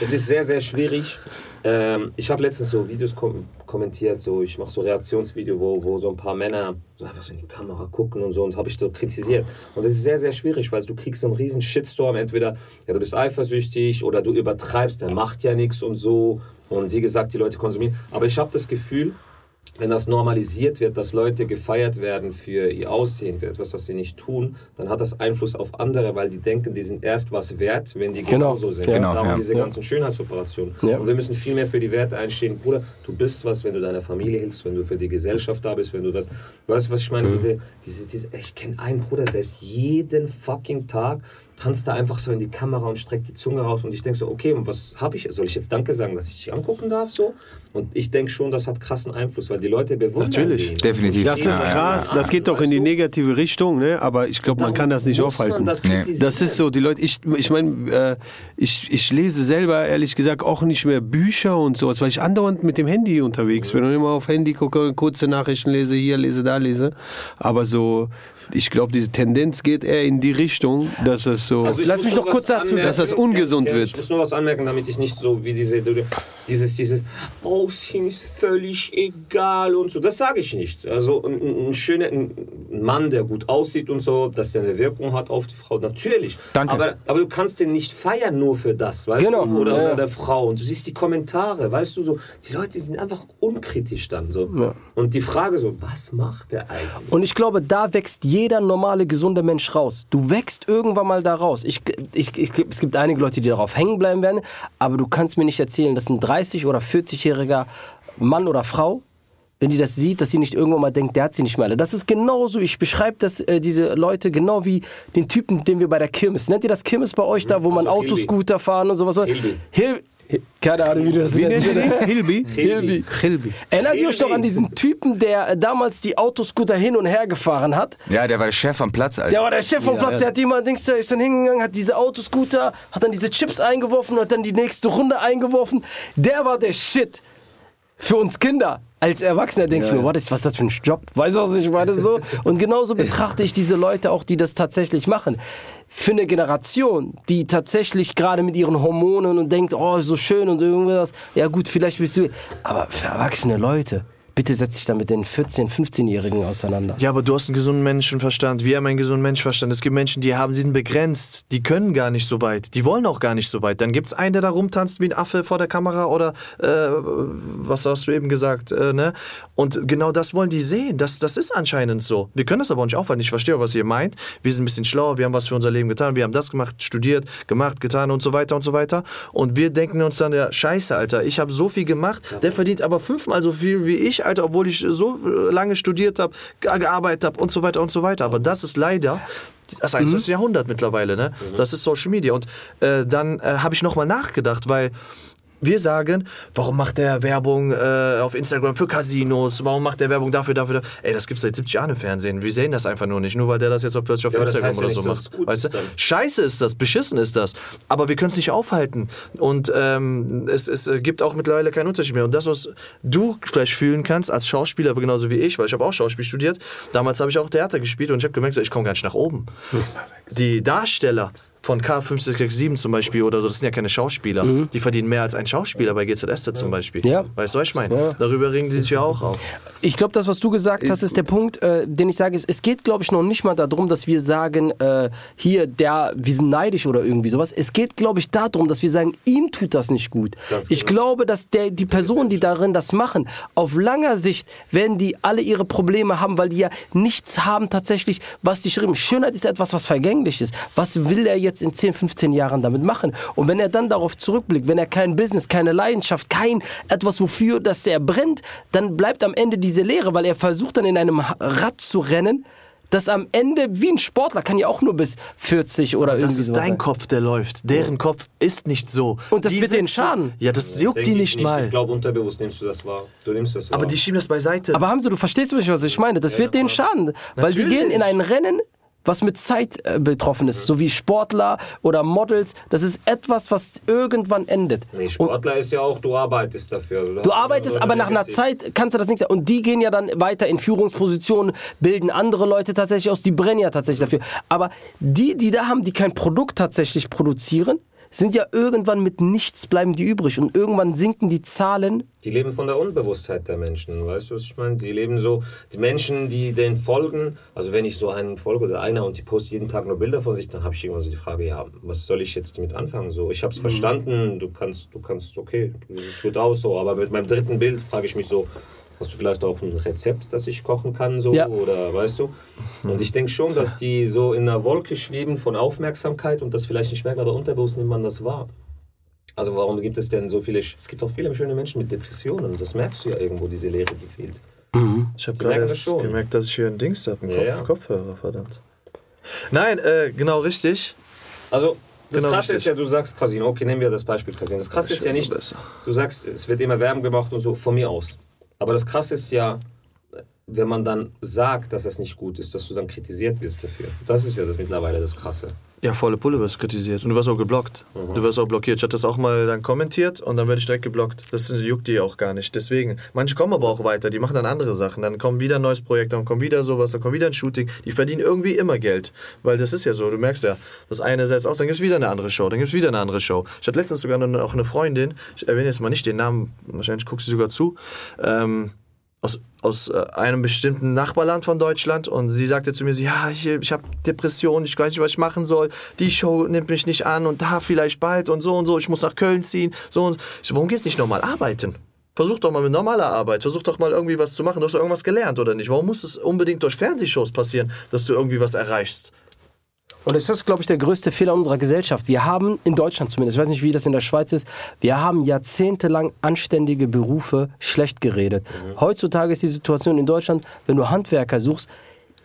Es ist sehr, sehr schwierig. Ähm, ich habe letztens so Videos kom kommentiert, so ich mache so Reaktionsvideo, wo, wo so ein paar Männer so einfach so in die Kamera gucken und so und habe ich so kritisiert. Und das ist sehr, sehr schwierig, weil du kriegst so einen riesen Shitstorm, entweder ja, du bist eifersüchtig oder du übertreibst, der macht ja nichts und so. Und wie gesagt, die Leute konsumieren. Aber ich habe das Gefühl, wenn das normalisiert wird, dass Leute gefeiert werden für ihr Aussehen, für etwas, was sie nicht tun, dann hat das Einfluss auf andere, weil die denken, die sind erst was wert, wenn die Genau. genauso sind. Genau, Darum ja. diese ganzen Schönheitsoperationen. Ja. Und wir müssen viel mehr für die Werte einstehen. Bruder, du bist was, wenn du deiner Familie hilfst, wenn du für die Gesellschaft da bist, wenn du das. Weißt du, was ich meine? Mhm. Diese, diese, diese, ich kenne einen Bruder, der ist jeden fucking Tag tanzt da einfach so in die Kamera und streckt die Zunge raus und ich denke so, okay, und was habe ich? Soll ich jetzt Danke sagen, dass ich dich angucken darf? So? Und ich denke schon, das hat krassen Einfluss, weil die Leute bewundern Natürlich. den. Definitiv. Das ist krass, das geht doch in die negative Richtung, ne? aber ich glaube, man kann das nicht Muss man aufhalten. Das, Nee. Das ist so, die Leute, ich, ich meine, äh, ich, ich lese selber ehrlich gesagt auch nicht mehr Bücher und sowas, weil ich andauernd mit dem Handy unterwegs bin und immer auf Handy gucke, kurze Nachrichten lese, hier lese, da lese. Aber so, ich glaube, diese Tendenz geht eher in die Richtung, dass es so. Also Lass mich noch kurz dazu anmerken. dass das ungesund Ja, wird. Ich muss nur was anmerken, damit ich nicht so wie diese, dieses, dieses Aussehen ist völlig egal und so. Das sage ich nicht. Also ein, ein schöner ein Mann, der gut aussieht und so, dass der eine Wirkung hat auf die Frau, natürlich. Danke. Aber, aber du kannst den nicht feiern nur für das, weißt Genau. du? Oder, Ja, ja. oder der Frau. Und du siehst die Kommentare, weißt du, so, die Leute sind einfach unkritisch dann so. Ja. Und die Frage so, was macht der eigentlich? Und ich glaube, da wächst jeder normale, gesunde Mensch raus. Du wächst irgendwann mal da raus. Ich, ich, ich, es gibt einige Leute, die darauf hängen bleiben werden, aber du kannst mir nicht erzählen, dass ein 30- oder 40-jähriger Mann oder Frau, wenn die das sieht, dass sie nicht irgendwann mal denkt, der hat sie nicht mehr alle. Das ist genauso, ich beschreibe das, äh, diese Leute genau wie den Typen, den wir bei der Kirmes, nennt ihr das Kirmes bei euch da, wo man Also Hilby. Autoscooter fahren und sowas? Hilby. Hil keine Ahnung, wie du das nennst. Hilby? Hilby. Hilby. Erinnert ihr euch Hilby. doch an diesen Typen, der äh, damals die Autoscooter hin und her gefahren hat? Ja, der war der Chef am Platz, Alter. Der war der Chef vom Platz, der hat immer, Dings, der ist dann hingegangen, hat diese Autoscooter, hat dann diese Chips eingeworfen, hat dann die nächste Runde eingeworfen. Der war der Shit. Für uns Kinder. Als Erwachsener denke ich mir, what ist, was ist das für ein Job? Weißt du, was ich meine? So. Und genauso betrachte ich diese Leute auch, die das tatsächlich machen. Für eine Generation, die tatsächlich gerade mit ihren Hormonen und denkt, oh, ist so schön und irgendwas. Ja gut, vielleicht bist du... Aber für erwachsene Leute, bitte setz dich da mit den 14-, 15-Jährigen auseinander. Ja, aber du hast einen gesunden Menschenverstand. Wir haben einen gesunden Menschenverstand. Es gibt Menschen, die haben, sie sind begrenzt. Die können gar nicht so weit. Die wollen auch gar nicht so weit. Dann gibt es einen, der da rumtanzt wie ein Affe vor der Kamera oder äh, was hast du eben gesagt, äh, ne? Und genau das wollen die sehen. Das, das ist anscheinend so. Wir können das aber auch nicht aufhalten. Ich verstehe, was ihr meint. Wir sind ein bisschen schlauer. Wir haben was für unser Leben getan. Wir haben das gemacht, studiert, gemacht, getan und so weiter und so weiter. Und wir denken uns dann, ja, scheiße, Alter, ich habe so viel gemacht. Der verdient aber fünfmal so viel wie ich, Alter, obwohl ich so äh, lange studiert habe, gearbeitet habe und so weiter und so weiter. Aber das ist leider das 21. Jahrhundert mittlerweile, ne? Das ist Social Media. Und äh, dann äh, habe ich nochmal nachgedacht, weil Wir sagen, warum macht der Werbung äh, auf Instagram für Casinos? Warum macht der Werbung dafür, dafür, dafür? Ey, das gibt's seit 70 Jahren im Fernsehen. Wir sehen das einfach nur nicht. Nur weil der das jetzt auch plötzlich auf Ja, Instagram heißt ja oder so macht. Weißt du? Scheiße ist das, beschissen ist das. Aber wir können es nicht aufhalten. Und ähm, es, es äh, gibt auch mittlerweile keinen Unterschied mehr. Und das, was du vielleicht fühlen kannst als Schauspieler, aber genauso wie ich, weil ich habe auch Schauspiel studiert. Damals habe ich auch Theater gespielt und ich habe gemerkt, so, ich komme gar nicht nach oben. Die Darsteller von K567 zum Beispiel oder so, das sind ja keine Schauspieler. Die verdienen mehr als ein Schauspieler bei GZSZ zum Beispiel. Ja. Weißt du, was ich meine? Darüber regen die sich ja auch auf. Ich glaube, das, was du gesagt hast, ist der Punkt, äh, den ich sage, ist, es geht, glaube ich, noch nicht mal darum, dass wir sagen, äh, hier, der, wir sind neidisch oder irgendwie sowas. Es geht, glaube ich, darum, dass wir sagen, ihm tut das nicht gut. Ganz Ich genau. glaube, dass der, die Personen, die darin das machen, auf langer Sicht werden die alle ihre Probleme haben, weil die ja nichts haben tatsächlich, was die schreiben. Schönheit ist etwas, was vergänglich ist. Was will er jetzt in 10, 15 Jahren damit machen? Und wenn er dann darauf zurückblickt, wenn er kein Business, keine Leidenschaft, kein etwas, wofür dass er brennt, dann bleibt am Ende diese Leere, weil er versucht dann in einem Rad zu rennen, das am Ende, wie ein Sportler, kann ja auch nur bis 40 oder irgendwie Das ist dein sein. Kopf, der läuft. Deren Kopf ist nicht so. Und das Die wird denen schaden. Ja, das Das juckt die ich nicht mal. Ich glaube, unterbewusst nimmst du das wahr. Du nimmst das wahr. Aber die schieben das beiseite. Aber Hamza, du verstehst mich, was ich meine. Das wird denen schaden. Weil die Natürlich. gehen in ein Rennen, was mit Zeit äh, betroffen ist. So wie Sportler oder Models. Das ist etwas, was irgendwann endet. Nee, Sportler ist ja auch, du arbeitest dafür. Also Du arbeitest, aber nach einer Zeit kannst du das nicht. Und die gehen ja dann weiter in Führungspositionen, bilden andere Leute tatsächlich aus, die brennen ja tatsächlich dafür. Aber die, die da haben, die kein Produkt tatsächlich produzieren, sind ja irgendwann mit nichts bleiben die übrig. Und irgendwann sinken die Zahlen. Die leben von der Unbewusstheit der Menschen, weißt du, was ich meine? Die leben so, die Menschen, die den folgen, also wenn ich so einen folge oder einer und die postet jeden Tag nur Bilder von sich, dann habe ich irgendwann so die Frage, ja, was soll ich jetzt damit anfangen? So, ich habe es verstanden, du kannst, du kannst, okay, es gut aus, so, aber mit meinem dritten Bild frage ich mich so, hast du vielleicht auch ein Rezept, das ich kochen kann, so, Ja. oder weißt du? Und ich denke schon, dass die so in einer Wolke schweben von Aufmerksamkeit und das vielleicht nicht merken, aber unterbewusst nimmt man das wahr. Also warum gibt es denn so viele, es gibt auch viele schöne Menschen mit Depressionen, das merkst du ja irgendwo, diese Leere, die fehlt. Ich habe gerade das gemerkt, dass ich hier ein Dings habe, einen Ja, Kopf, ja. Kopfhörer, verdammt. Nein, äh, genau richtig. Also das Genau, Krasse ist richtig. ja, du sagst Casino, okay, nehmen wir das Beispiel Casino. Das Krasse ist ja nicht, besser. du sagst, es wird immer Werbung gemacht und so, von mir aus. Aber das Krasse ist ja, wenn man dann sagt, dass das nicht gut ist, dass du dann kritisiert wirst dafür. Das ist ja das mittlerweile das Krasse. Ja, volle Pulle wirst kritisiert. Und du wirst auch geblockt. Du wirst auch blockiert. Ich hatte das auch mal dann kommentiert und dann werde ich direkt geblockt. Das juckt die auch gar nicht. Deswegen. Manche kommen aber auch weiter, die machen dann andere Sachen. Dann kommt wieder ein neues Projekt, dann kommt wieder sowas, dann kommt wieder ein Shooting. Die verdienen irgendwie immer Geld. Weil das ist ja so, du merkst ja, das eine setzt aus, dann gibt es wieder eine andere Show, dann gibt es wieder eine andere Show. Ich hatte letztens sogar noch- eine Freundin, ich erwähne jetzt mal nicht den Namen, wahrscheinlich guckst du sogar zu, ähm, aus, aus äh, einem bestimmten Nachbarland von Deutschland und sie sagte zu mir so, ja, ich, ich habe Depressionen, ich weiß nicht, was ich machen soll, die Show nimmt mich nicht an und da vielleicht bald und so und so, ich muss nach Köln ziehen, so und so, warum gehst du nicht normal arbeiten? Versuch doch mal mit normaler Arbeit, versuch doch mal irgendwie was zu machen, du hast irgendwas gelernt oder nicht? Warum muss es unbedingt durch Fernsehshows passieren, dass du irgendwie was erreichst? Und das ist, glaube ich, der größte Fehler unserer Gesellschaft. Wir haben, in Deutschland zumindest, ich weiß nicht, wie das in der Schweiz ist, wir haben jahrzehntelang anständige Berufe schlecht geredet. Heutzutage ist die Situation in Deutschland, wenn du Handwerker suchst,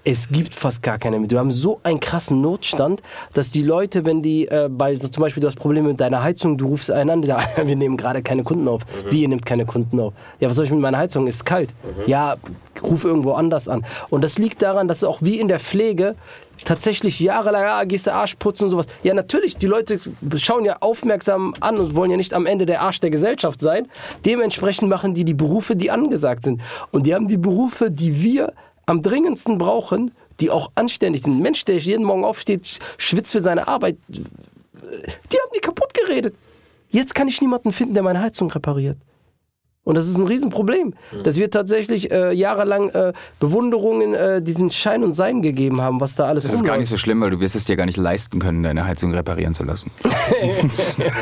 es gibt fast gar keine mehr. Wir haben so einen krassen Notstand, dass die Leute, wenn die äh, bei so zum Beispiel du hast Probleme mit deiner Heizung, du rufst einen an, der, wir nehmen gerade keine Kunden auf. Wie ihr nehmt keine Kunden auf? Ja, was soll ich mit meiner Heizung? Ist kalt. Ja, ruf irgendwo anders an. Und das liegt daran, dass auch wie in der Pflege tatsächlich jahrelang, ah, gehst du Arsch putzen und sowas. Ja, natürlich, die Leute schauen ja aufmerksam an und wollen ja nicht am Ende der Arsch der Gesellschaft sein. Dementsprechend machen die die Berufe, die angesagt sind. Und die haben die Berufe, die wir am dringendsten brauchen, die auch anständig sind. Ein Mensch, der jeden Morgen aufsteht, sch- schwitzt für seine Arbeit, die haben die kaputt geredet. Jetzt kann ich niemanden finden, der meine Heizung repariert. Und das ist ein Riesenproblem, dass wir tatsächlich äh, jahrelang äh, Bewunderungen äh, diesen Schein und Sein gegeben haben, was da alles Das ist gar nicht rumläuft. so schlimm, weil du wirst es dir gar nicht leisten können, deine Heizung reparieren zu lassen.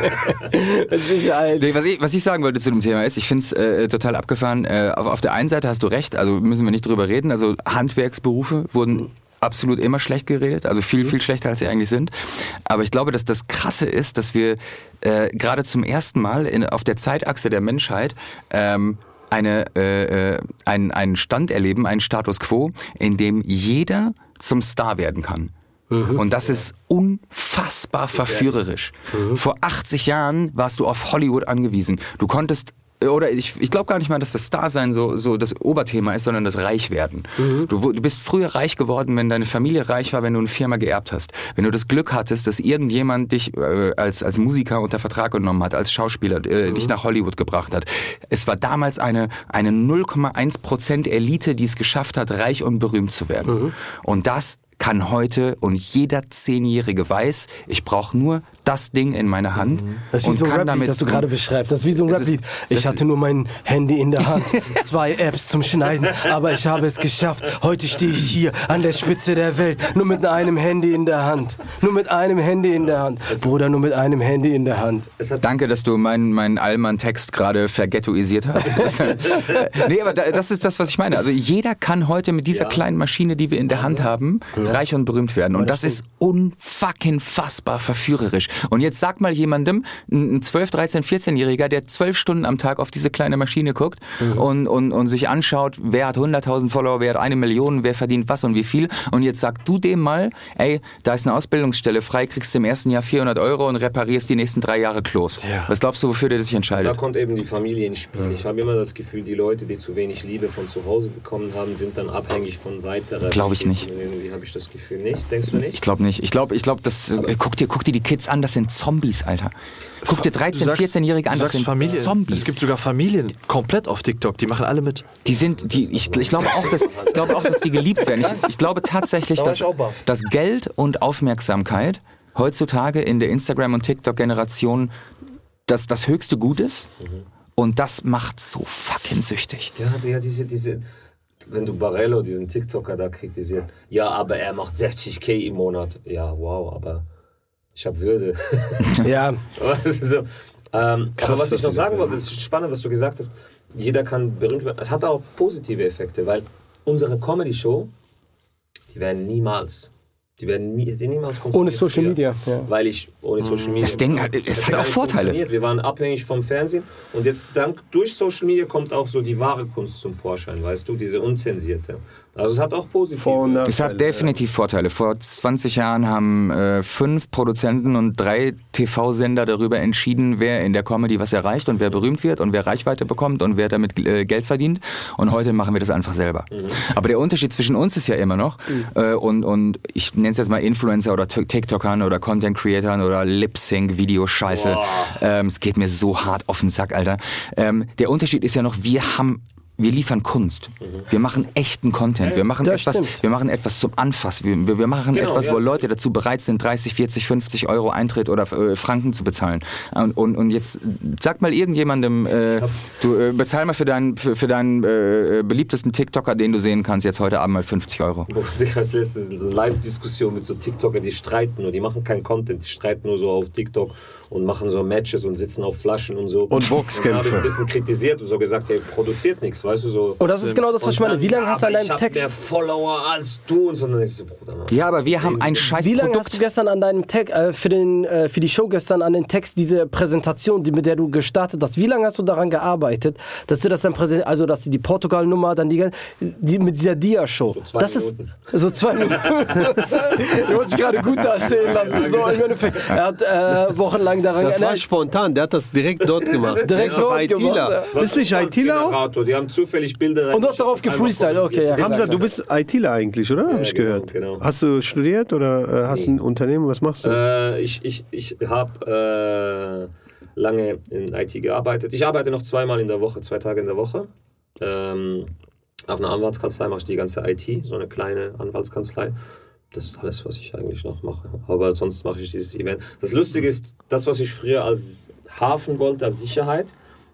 Sicherheit. Nee, was, ich, was ich sagen wollte zu dem Thema ist, ich finde es äh, total abgefahren. Äh, auf, auf der einen Seite hast du recht, also müssen wir nicht drüber reden. Also Handwerksberufe wurden absolut immer schlecht geredet, also viel, viel schlechter, als sie eigentlich sind. Aber ich glaube, dass das Krasse ist, dass wir äh, gerade zum ersten Mal in, auf der Zeitachse der Menschheit ähm, eine, äh, äh, einen, einen Stand erleben, einen Status quo, in dem jeder zum Star werden kann. Und das ist unfassbar verführerisch. Vor 80 Jahren warst du auf Hollywood angewiesen. Du konntest oder ich, ich glaube gar nicht mal, dass das Starsein so, so das Oberthema ist, sondern das Reichwerden. Du, wu- du bist früher reich geworden, wenn deine Familie reich war, wenn du eine Firma geerbt hast. Wenn du das Glück hattest, dass irgendjemand dich äh, als, als Musiker unter Vertrag genommen hat, als Schauspieler, äh, dich nach Hollywood gebracht hat. Es war damals eine, eine 0,1% Elite, die es geschafft hat, reich und berühmt zu werden. Und das kann heute und jeder Zehnjährige weiß, ich brauche nur das Ding in meiner Hand Das ist wie und so ein Rap-Lied, damit das du gerade beschreibst. Das ist wie so ein Rap-Lied. Ich hatte nur mein Handy in der Hand, zwei Apps zum Schneiden, aber ich habe es geschafft. Heute stehe ich hier an der Spitze der Welt, nur mit einem Handy in der Hand. Nur mit einem Handy in der Hand. Bruder, nur mit einem Handy in der Hand. Danke, dass du meinen meinen Allmann-Text gerade verghettoisiert hast. nee, aber da- das ist das, was ich meine. Also jeder kann heute mit dieser kleinen Maschine, die wir in der Hand haben, reich und berühmt werden. Und das ist unfucking fassbar verführerisch. Und jetzt sag mal jemandem, ein 12, 13, 14-Jähriger, der zwölf Stunden am Tag auf diese kleine Maschine guckt und, und, und sich anschaut, wer hat 100.000 Follower, wer hat eine Million, wer verdient was und wie viel. Und jetzt sag du dem mal, ey, da ist eine Ausbildungsstelle frei, kriegst du im ersten Jahr 400 Euro und reparierst die nächsten drei Jahre Klos. Was glaubst du, wofür der sich Da entscheidet? kommt eben die Familie ins Spiel. Ich habe immer das Gefühl, die Leute, die zu wenig Liebe von zu Hause bekommen haben, sind dann abhängig von weiterer. Glaub ich nicht. Irgendwie habe ich das Gefühl nicht. Denkst du nicht? Ich glaube nicht. Ich glaube, ich glaube, das. Äh, guck dir, guck dir die Kids an. Das sind Zombies, Alter. Guck dir 13, 14-Jährige an. Das sind Familie. Zombies. Es gibt sogar Familien komplett auf TikTok, die machen alle mit. Die sind, die, ich, ich glaube auch, dass, ich glaube auch, dass die geliebt werden. Ich, ich glaube tatsächlich, dass, dass Geld und Aufmerksamkeit heutzutage in der Instagram- und TikTok-Generation das, das höchste Gut ist. Und das macht so fucking süchtig. Ja, ja diese, diese, wenn du Barello, diesen TikToker da kritisiert, ja, aber er macht 60k im Monat. Ja, wow, aber ich habe Würde. Ja, so, ähm, Krass, aber was ich noch sagen wollte, das ist spannend, was du gesagt hast. Jeder kann berühmt werden. Es hat auch positive Effekte, weil unsere Comedy-Show, die werden niemals, die werden nie, die niemals funktionieren. ohne Social früher. Media. Ja. Weil ich ohne Social Media. Das Ding hat- es hat auch Vorteile. Wir waren abhängig vom Fernsehen und jetzt dank durch Social Media kommt auch so die wahre Kunst zum Vorschein, weißt du, diese unzensierte. Also es hat auch positive. Vor- und Es hat definitiv Vorteile. Vor 20 Jahren haben äh, fünf Produzenten und drei TV-Sender darüber entschieden, wer in der Comedy was erreicht und wer berühmt wird und wer Reichweite bekommt und wer damit äh, Geld verdient. Und heute machen wir das einfach selber. Aber der Unterschied zwischen uns ist ja immer noch, äh, und, und ich nenne es jetzt mal Influencer oder Tik- TikTokern oder Content Creatern oder Lip-Sync-Video-Scheiße. Ähm, es geht mir so hart auf den Sack, Alter. Ähm, der Unterschied ist ja noch, wir haben wir liefern Kunst. Wir machen echten Content. Wir machen, Das etwas, stimmt. wir machen etwas zum Anfassen. Wir, wir, wir machen Genau, etwas, ja. wo Leute dazu bereit sind, 30, 40, 50 Euro Eintritt oder äh, Franken zu bezahlen. Und, und, und jetzt sag mal irgendjemandem, äh, du äh, bezahl mal für deinen, für, für deinen äh, beliebtesten TikToker, den du sehen kannst, jetzt heute Abend mal 50 Euro. Ich als letztes eine Live-Diskussion mit so TikToker, die streiten nur, die machen keinen Content, die streiten nur so auf TikTok und machen so Matches und sitzen auf Flaschen und so. Und Boxkämpfe. Und habe ich ein bisschen kritisiert und so gesagt, hey, produziert nichts, weißt du so. Und das ist genau das, was ich meine. Wie lange hast du an deinem ich Text... Ich habe mehr Follower als du und so. Dann ich so, Bruder, Mann. Ja, aber wir haben ein scheiß Wie lange hast du gestern an deinem Tag, äh, für, den, äh, für die Show gestern an den Text, diese Präsentation, die, mit der du gestartet hast, wie lange hast du daran gearbeitet, dass du das dann präsent, also dass du die Portugal-Nummer, dann die, die mit dieser Dia-Show. So zwei das Minuten. ist so zwei Minuten. du wolltest dich gerade gut dastehen lassen. So im Endeffekt. Er hat äh, wochenlang daran Das war spontan, der hat das direkt dort gemacht. Direkt ist dort gemacht, ITler. Bist du nicht ITler auch? Die haben zufällig Bilder Und du hast darauf gefreestylt, okay, ja. Hamza, du bist ITler eigentlich, oder? Hab ich genau, gehört. genau. Hast du studiert oder äh, hast du ein Unternehmen? Was machst du? Äh, ich ich, ich habe äh, lange in IT gearbeitet. Ich arbeite noch zweimal in der Woche, zwei Tage in der Woche. Ähm, auf einer Anwaltskanzlei mache ich die ganze IT, so eine kleine Anwaltskanzlei. Das ist alles, was ich eigentlich noch mache. Aber sonst mache ich dieses Event. Das Lustige ist, das, was ich früher als Hafen wollte, als Sicherheit,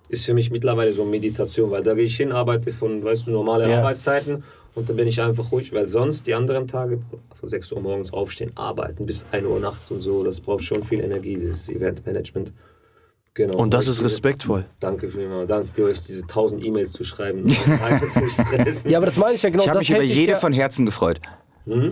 ist für mich mittlerweile so Meditation, weil da gehe ich hin, arbeite von, weißt du, normale Ja. Arbeitszeiten und dann bin ich einfach ruhig, weil sonst die anderen Tage von 6 Uhr morgens aufstehen, arbeiten bis 1 Uhr nachts und so, das braucht schon viel Energie, dieses Eventmanagement. Genau. Und das ist respektvoll. Danke vielmals. Danke euch, diese 1000 E-Mails zu schreiben. und einen zu stressen. Ja, aber das meine ich ja genau. Ich habe das mich über jede ja, von Herzen gefreut.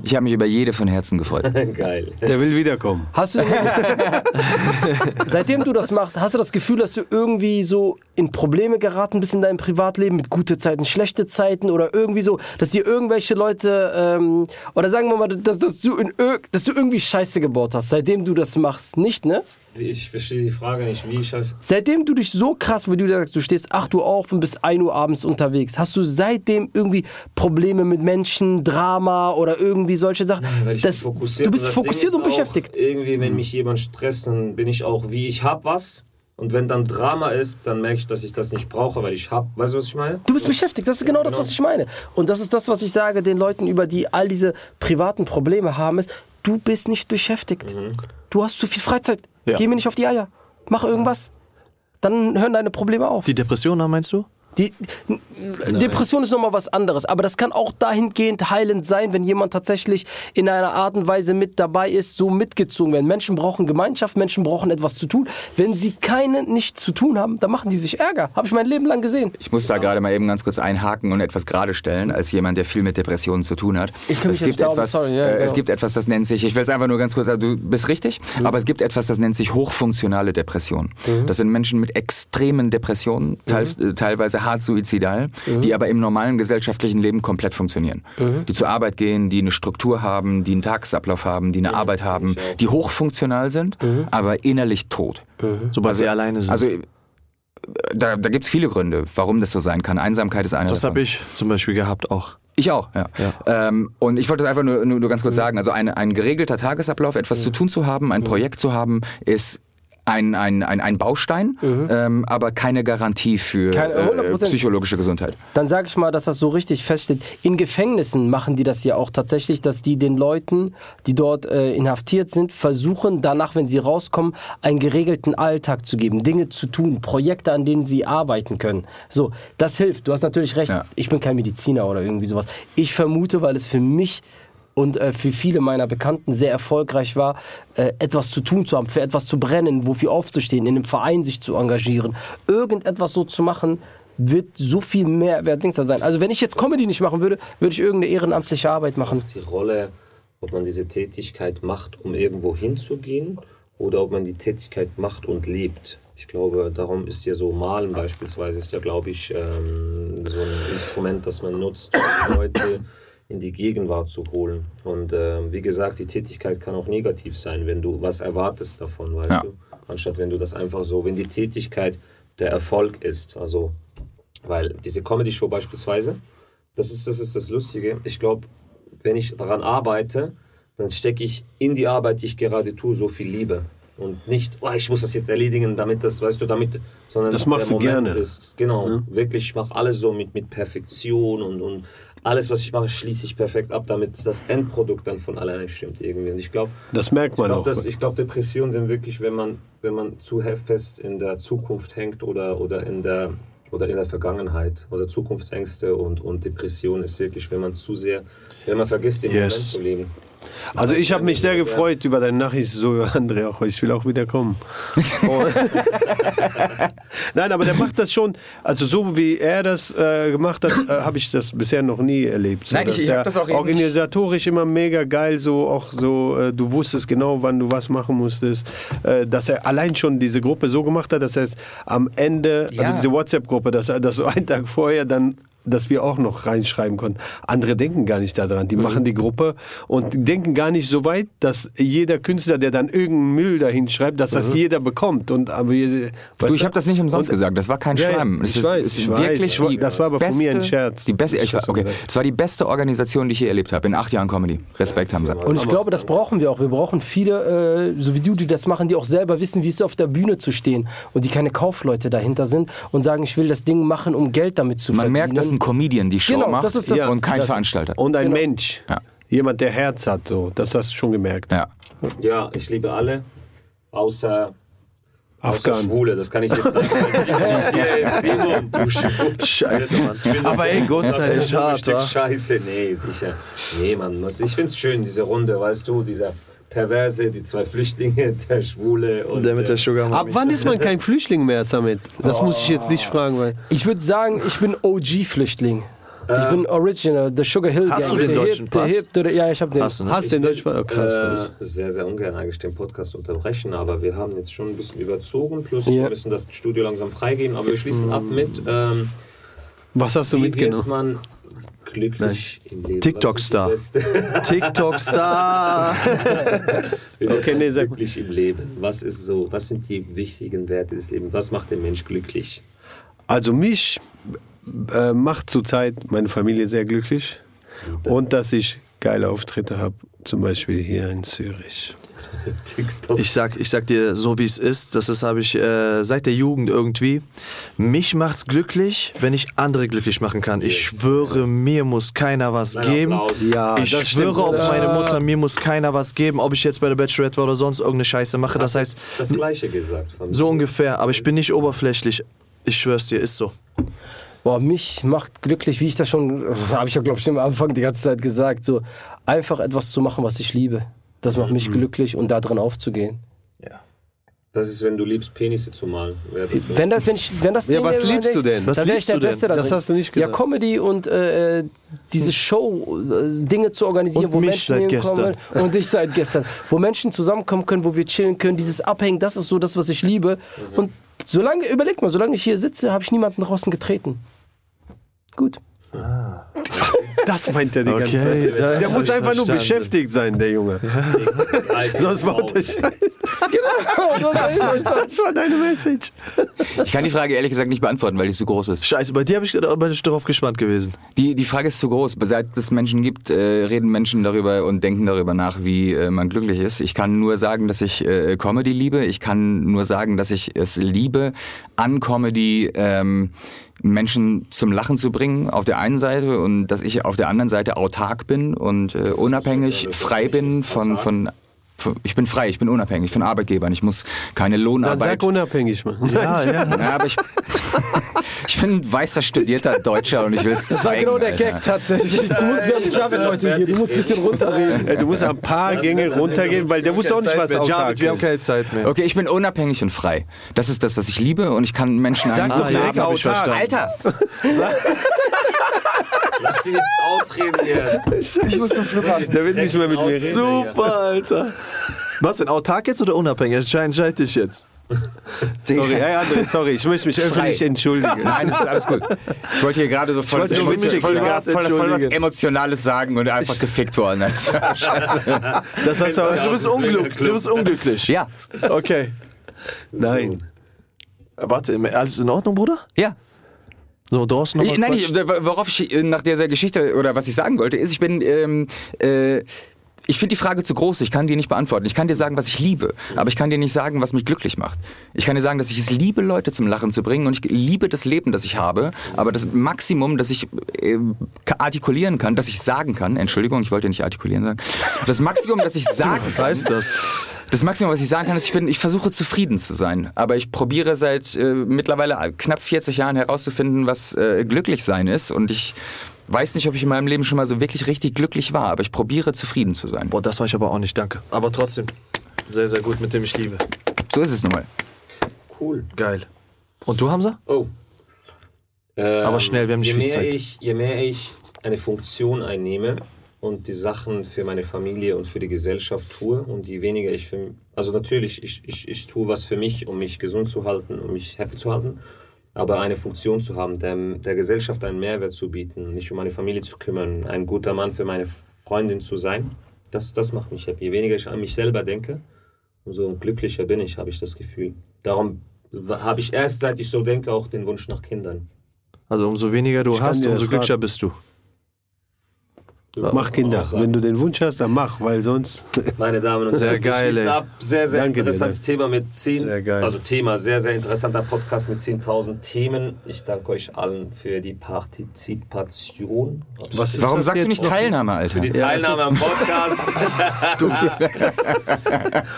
Ich habe mich über jede von Herzen gefreut. Geil. Der will wiederkommen. Hast du seitdem du das machst, hast du das Gefühl, dass du irgendwie so in Probleme geraten bist in deinem Privatleben mit gute Zeiten, schlechte Zeiten oder irgendwie so, dass dir irgendwelche Leute ähm, oder sagen wir mal, dass, dass, du in, dass du irgendwie Scheiße gebaut hast, seitdem du das machst, nicht ne? Ich verstehe die Frage nicht, wie ich halt- Seitdem du dich so krass, wie du sagst, du stehst 8 Uhr auf und bis 1 Uhr abends unterwegs, hast du seitdem irgendwie Probleme mit Menschen, Drama oder irgendwie solche Sachen? Weil ich Das- bin fokussiert. du bist Ding fokussiert und beschäftigt. Irgendwie, wenn mich jemand stresst, dann bin ich auch wie, ich hab was. Und wenn dann Drama ist, dann merke ich, dass ich das nicht brauche, weil ich hab. Weißt du, was ich meine? Du bist beschäftigt, das ist genau das, was ich meine. Und das ist das, was ich sage den Leuten, über die all diese privaten Probleme haben, ist, du bist nicht beschäftigt. Du hast zu viel Freizeit. Ja. Geh mir nicht auf die Eier. Mach irgendwas. Dann hören deine Probleme auf. Die Depressionen, meinst du? Die Depression ist nochmal was anderes, aber das kann auch dahingehend heilend sein, wenn jemand tatsächlich in einer Art und Weise mit dabei ist, so mitgezogen werden. Menschen brauchen Gemeinschaft, Menschen brauchen etwas zu tun. Wenn sie keine nichts zu tun haben, dann machen die sich Ärger. Habe ich mein Leben lang gesehen. Ich muss da gerade mal eben ganz kurz einhaken und etwas gerade stellen, als jemand, der viel mit Depressionen zu tun hat. Ich kann mich es gibt nicht glauben, etwas, sorry, ja, äh, genau. es gibt etwas, das nennt sich, ich will es einfach nur ganz kurz sagen, du bist richtig, aber es gibt etwas, das nennt sich hochfunktionale Depression. Das sind Menschen mit extremen Depressionen, teil, äh, teilweise hart suizidal, die aber im normalen gesellschaftlichen Leben komplett funktionieren. Die zur Arbeit gehen, die eine Struktur haben, die einen Tagesablauf haben, die eine Arbeit haben, die hochfunktional sind, aber innerlich tot. Sobald sie alleine sind. Also da, da gibt es viele Gründe, warum das so sein kann. Einsamkeit ist einer das habe ich zum Beispiel gehabt auch. Ich auch, ja. Ähm, und ich wollte das einfach nur, nur, nur ganz kurz sagen, also ein, ein geregelter Tagesablauf, etwas zu tun zu haben, ein Projekt zu haben, ist ein, ein, ein, ein Baustein, ähm, aber keine Garantie für Keine- äh, 100%. psychologische Gesundheit. Dann sage ich mal, dass das so richtig feststeht. In Gefängnissen machen die das ja auch tatsächlich, dass die den Leuten, die dort äh, inhaftiert sind, versuchen danach, wenn sie rauskommen, einen geregelten Alltag zu geben, Dinge zu tun, Projekte, an denen sie arbeiten können. So, das hilft. Du hast natürlich recht. Ja. Ich bin kein Mediziner oder irgendwie sowas. Ich vermute, weil es für mich und äh, für viele meiner Bekannten sehr erfolgreich war, äh, etwas zu tun zu haben, für etwas zu brennen, wofür aufzustehen, in einem Verein sich zu engagieren, irgendetwas so zu machen, wird so viel mehr Dings da sein. Also wenn ich jetzt Comedy nicht machen würde, würde ich irgendeine ehrenamtliche Arbeit machen. Die Rolle, ob man diese Tätigkeit macht, um irgendwo hinzugehen oder ob man die Tätigkeit macht und lebt. Ich glaube, darum ist ja so Malen beispielsweise, ist ja, glaube ich, ähm, so ein Instrument, das man nutzt, um Leute in die Gegenwart zu holen. Und ähm, wie gesagt, die Tätigkeit kann auch negativ sein, wenn du was erwartest davon, weißt Ja. du? Anstatt wenn du das einfach so, wenn die Tätigkeit der Erfolg ist. Also, weil diese Comedy-Show beispielsweise, das ist, das ist das Lustige. Ich glaube, wenn ich daran arbeite, dann stecke ich in die Arbeit, die ich gerade tue, so viel Liebe. Und nicht, oh, ich muss das jetzt erledigen, damit das, weißt du, damit, sondern Das machst du Moment gerne. Ist, genau, wirklich, ich mache alles so mit, mit Perfektion und, und alles, was ich mache, schließe ich perfekt ab, damit das Endprodukt dann von alleine stimmt irgendwie. Und ich glaube, Das merkt man ich auch. glaube, glaub, Depressionen sind wirklich, wenn man, wenn man zu fest in der Zukunft hängt oder, oder, in, der, oder in der Vergangenheit. Also Zukunftsängste und, und Depression ist wirklich, wenn man zu sehr, wenn man vergisst, den Yes. Moment zu leben. Also ich habe mich sehr gefreut über deine Nachricht, so André auch, ich will auch wieder kommen. Und- Nein, aber der macht das schon, also so wie er das äh, gemacht hat, äh, habe ich das bisher noch nie erlebt. So, Nein, ich- ich hab der das auch organisatorisch immer mega geil, so auch so, äh, du wusstest genau, wann du was machen musstest, äh, dass er allein schon diese Gruppe so gemacht hat, dass er es am Ende, Ja. also diese WhatsApp-Gruppe, dass er das so einen Tag vorher dann dass wir auch noch reinschreiben konnten. Andere denken gar nicht daran. Die machen die Gruppe und denken gar nicht so weit, dass jeder Künstler, der dann irgendeinen Müll dahin schreibt, dass das jeder bekommt. Und aber Du, ich habe das nicht umsonst Und- gesagt. Das war kein Ja, Schreiben. ich Das ist, weiß, ist ich weiß. wirklich Ich die das war aber von mir ein Scherz. Die beste, Ich ich, okay. Das war die beste Organisation, die ich je erlebt habe in acht Jahren Comedy. Respekt haben sie. Und ich glaube, das brauchen wir auch. Wir brauchen viele, äh, so wie du, die das machen, die auch selber wissen, wie es ist, auf der Bühne zu stehen und die keine Kaufleute dahinter sind und sagen, ich will das Ding machen, um Geld damit zu Man verdienen. merkt, dass ein Comedian die Show Genau, macht das ist das- und kein das- Veranstalter. Und ein Genau. Mensch. Ja. Jemand, der Herz hat, so. Das hast du schon gemerkt. Ja. Ja, ich liebe alle, außer, außer Afghan. Schwule, das kann ich jetzt sagen. ich hier Simon, du. Scheiße, Mann. Aber ey, Gott sei Das ist Dank, ein? Scheiße, nee, sicher. Nee, man muss. Ich find's schön, diese Runde, weißt du, dieser Perverse, die zwei Flüchtlinge, der Schwule und Der mit der Sugar Ab wann ist man kein Flüchtling mehr, Samet? Das muss ich jetzt nicht fragen, weil. Ich würde sagen, ich bin OG-Flüchtling. Ich bin Original, The Sugar Hill Hast Gang. du den Der deutschen Hip, der Pass? Hip, der, ja, ich hab den. Hast du, ne? Hast den Deutsch? Oh, krass. Äh, sehr, sehr ungern eigentlich den Podcast unterbrechen, aber wir haben jetzt schon ein bisschen überzogen, plus Ja. wir müssen das Studio langsam freigeben, aber wir schließen ab mit, ähm, Was hast du wie wird mitgenommen? Glücklich im Leben? TikTok-Star. TikTok-Star. Okay, nee, mal. glücklich im Leben? Was ist so, was sind die wichtigen Werte des Lebens? Was macht den Mensch glücklich? Also mich äh, macht zurzeit meine Familie sehr glücklich und dass ich geile Auftritte habe, zum Beispiel hier in Zürich. TikTok. Ich sag, ich sag dir so wie es ist, das ist habe ich äh, seit der Jugend irgendwie. Mich macht's glücklich, wenn ich andere glücklich machen kann. Ich schwöre, mir muss keiner was Ein geben. Ja, Ich schwöre auf meine Mutter, mir muss keiner was geben, ob ich jetzt bei der Bachelorette war oder sonst irgendeine Scheiße mache. Das heißt, das Gleiche gesagt. Von so ungefähr, aber ich bin nicht oberflächlich. Ich schwör's dir, ist so. Boah, mich macht glücklich, wie ich das schon, habe ich ja glaube ich am Anfang die ganze Zeit gesagt, so einfach etwas zu machen, was ich liebe. Das macht Mhm. mich glücklich und da drin aufzugehen. Das ist, wenn du liebst, Penisse zu malen. Das Wenn das, wenn ich, wenn das Ja, Ding was liebst du denn? Was dann wäre ich liebst der du denn? Beste Das hast du nicht Ja, gesagt. Comedy und äh, diese Show, äh, Dinge zu organisieren, Und wo mich Menschen seit hinkommen und ich seit gestern, wo Menschen zusammenkommen können, wo wir chillen können, dieses Abhängen, das ist so das, was ich liebe. Mhm. Und solange, überleg mal, solange ich hier sitze, habe ich niemanden draußen getreten. Gut. Das meint er die ganze Okay, Zeit. das Der muss ich einfach nur verstanden. beschäftigt sein, der Junge. Sonst baut er Scheiße. Das war deine Message. Ich kann die Frage ehrlich gesagt nicht beantworten, weil die so groß ist. Scheiße, bei dir bin ich darauf gespannt gewesen. Die, die Frage ist zu groß. Seit es Menschen gibt, äh, reden Menschen darüber und denken darüber nach, wie äh, man glücklich ist. Ich kann nur sagen, dass ich äh, Comedy liebe. Ich kann nur sagen, dass ich es liebe, an Comedy ähm, Menschen zum Lachen zu bringen, auf der einen Seite, und dass ich auf der anderen Seite autark bin und äh, unabhängig, frei bin von, von von- ich bin frei, ich bin unabhängig von Arbeitgebern. Ich muss keine Dann Lohnarbeit. sag unabhängig, Mann. Ja, ja. Ja, aber ich, ich bin ein weißer, studierter Deutscher und ich will es Das war zeigen. genau der Alter. Gag tatsächlich. Du musst, wir haben Javid heute hier, du musst ein bisschen runterreden. Du musst ein paar Gänge runtergehen, weil der wusste auch nicht, was Javid, autark wir haben keine Zeit mehr. Okay, ich bin unabhängig und frei. Das ist das, was ich liebe und ich kann Menschen Sag doch autark. verstanden. Alter, Lass ihn jetzt ausreden hier. Ich muss zum Flughafen. Der wird nicht mehr mit mir reden. Super, Alter. Was denn, autark jetzt oder unabhängig? Entscheid, entscheid dich jetzt. Sorry, hey André, sorry, ich möchte mich öffentlich entschuldigen. nein, es ist alles gut. Ich wollte hier gerade so voll, wollte nur voll, voll, voll, voll, was. Emotionales sagen und einfach gefickt worden. Also, Scheiße. Das hast du Also, du, bist unglück, du bist unglücklich. Ja, Okay. Nein. Warte, alles in Ordnung, Bruder? ja. So, draußen noch Ich, mal nein, ich, worauf ich äh, nach dieser Geschichte oder was ich sagen wollte, ist, ich bin, ähm, äh, ich finde die Frage zu groß. Ich kann die nicht beantworten. Ich kann dir sagen, was ich liebe, aber ich kann dir nicht sagen, was mich glücklich macht. Ich kann dir sagen, dass ich es liebe, Leute zum Lachen zu bringen und ich liebe das Leben, das ich habe. Aber das Maximum, das ich äh, artikulieren kann, das ich sagen kann. Entschuldigung, ich wollte nicht artikulieren sagen. Das Maximum, das ich sagen Was kann. heißt das? Das Maximum, was ich sagen kann, ist, ich bin, ich versuche zufrieden zu sein. Aber ich probiere seit äh, mittlerweile knapp 40 Jahren herauszufinden, was äh, glücklich sein ist. Und ich weiß nicht, ob ich in meinem Leben schon mal so wirklich richtig glücklich war. Aber ich probiere zufrieden zu sein. Boah, das war ich aber auch nicht, danke. Aber trotzdem, sehr, sehr gut, mit dem ich liebe. So ist es nun mal. Cool. Geil. Und du, Hamza? Oh. Ähm, Aber schnell, wir haben nicht je viel mehr Zeit. Ich, je mehr ich eine Funktion einnehme und die Sachen für meine Familie und für die Gesellschaft tue und je weniger ich für also natürlich, ich, ich, ich tue was für mich, um mich gesund zu halten, um mich happy zu halten, aber eine Funktion zu haben, der, der Gesellschaft einen Mehrwert zu bieten, mich um meine Familie zu kümmern, ein guter Mann für meine Freundin zu sein, das, das macht mich happy. Je weniger ich an mich selber denke, umso glücklicher bin ich, habe ich das Gefühl. Darum habe ich erst, seit ich so denke, auch den Wunsch nach Kindern. Also umso weniger du hast, umso glücklicher bist du. Mach Kinder. Wenn du den Wunsch hast, dann mach, weil sonst. Meine Damen und Sehr Herren, wir geil, ey. ab. Sehr, sehr Danke dir, interessantes Thema mit 10, Sehr geil. also Thema, sehr, sehr interessanter Podcast mit 10.000 Themen. Ich danke euch allen für die Partizipation. Was ist Warum das sagst du nicht Teilnahme, Alter? Für die Teilnahme am Podcast. noch?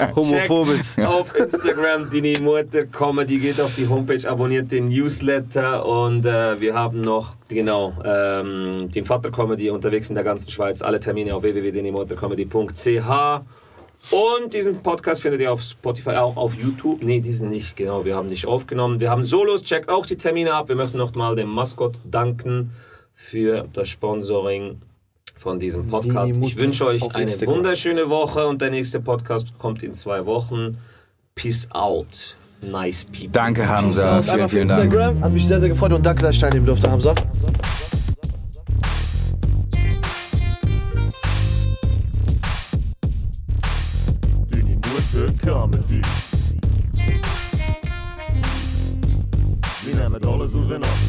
Homophobes. Checkt auf Instagram Dini Mutter Comedy, geht auf die Homepage, abonniert den Newsletter und äh, wir haben noch, genau, ähm, den Vater Comedy unterwegs in der ganzen Schweiz. Alle Termine auf www.denimuttercomedy.ch und diesen Podcast findet ihr auf Spotify, auch auf YouTube. Nee, diesen nicht, genau, wir haben nicht aufgenommen. Wir haben Solos, checkt auch die Termine ab. Wir möchten noch mal dem Maskott danken für das Sponsoring von diesem Podcast. Ich wünsche euch eine Instagram. wunderschöne Woche und der nächste Podcast kommt in zwei Wochen. Peace out. Nice people. Danke, Hamza. Vielen, vielen Dank. Instagram. Hat mich sehr, sehr gefreut und danke, dass ich teilnehmen durfte, Hamza. Wir nehmen alles auseinander.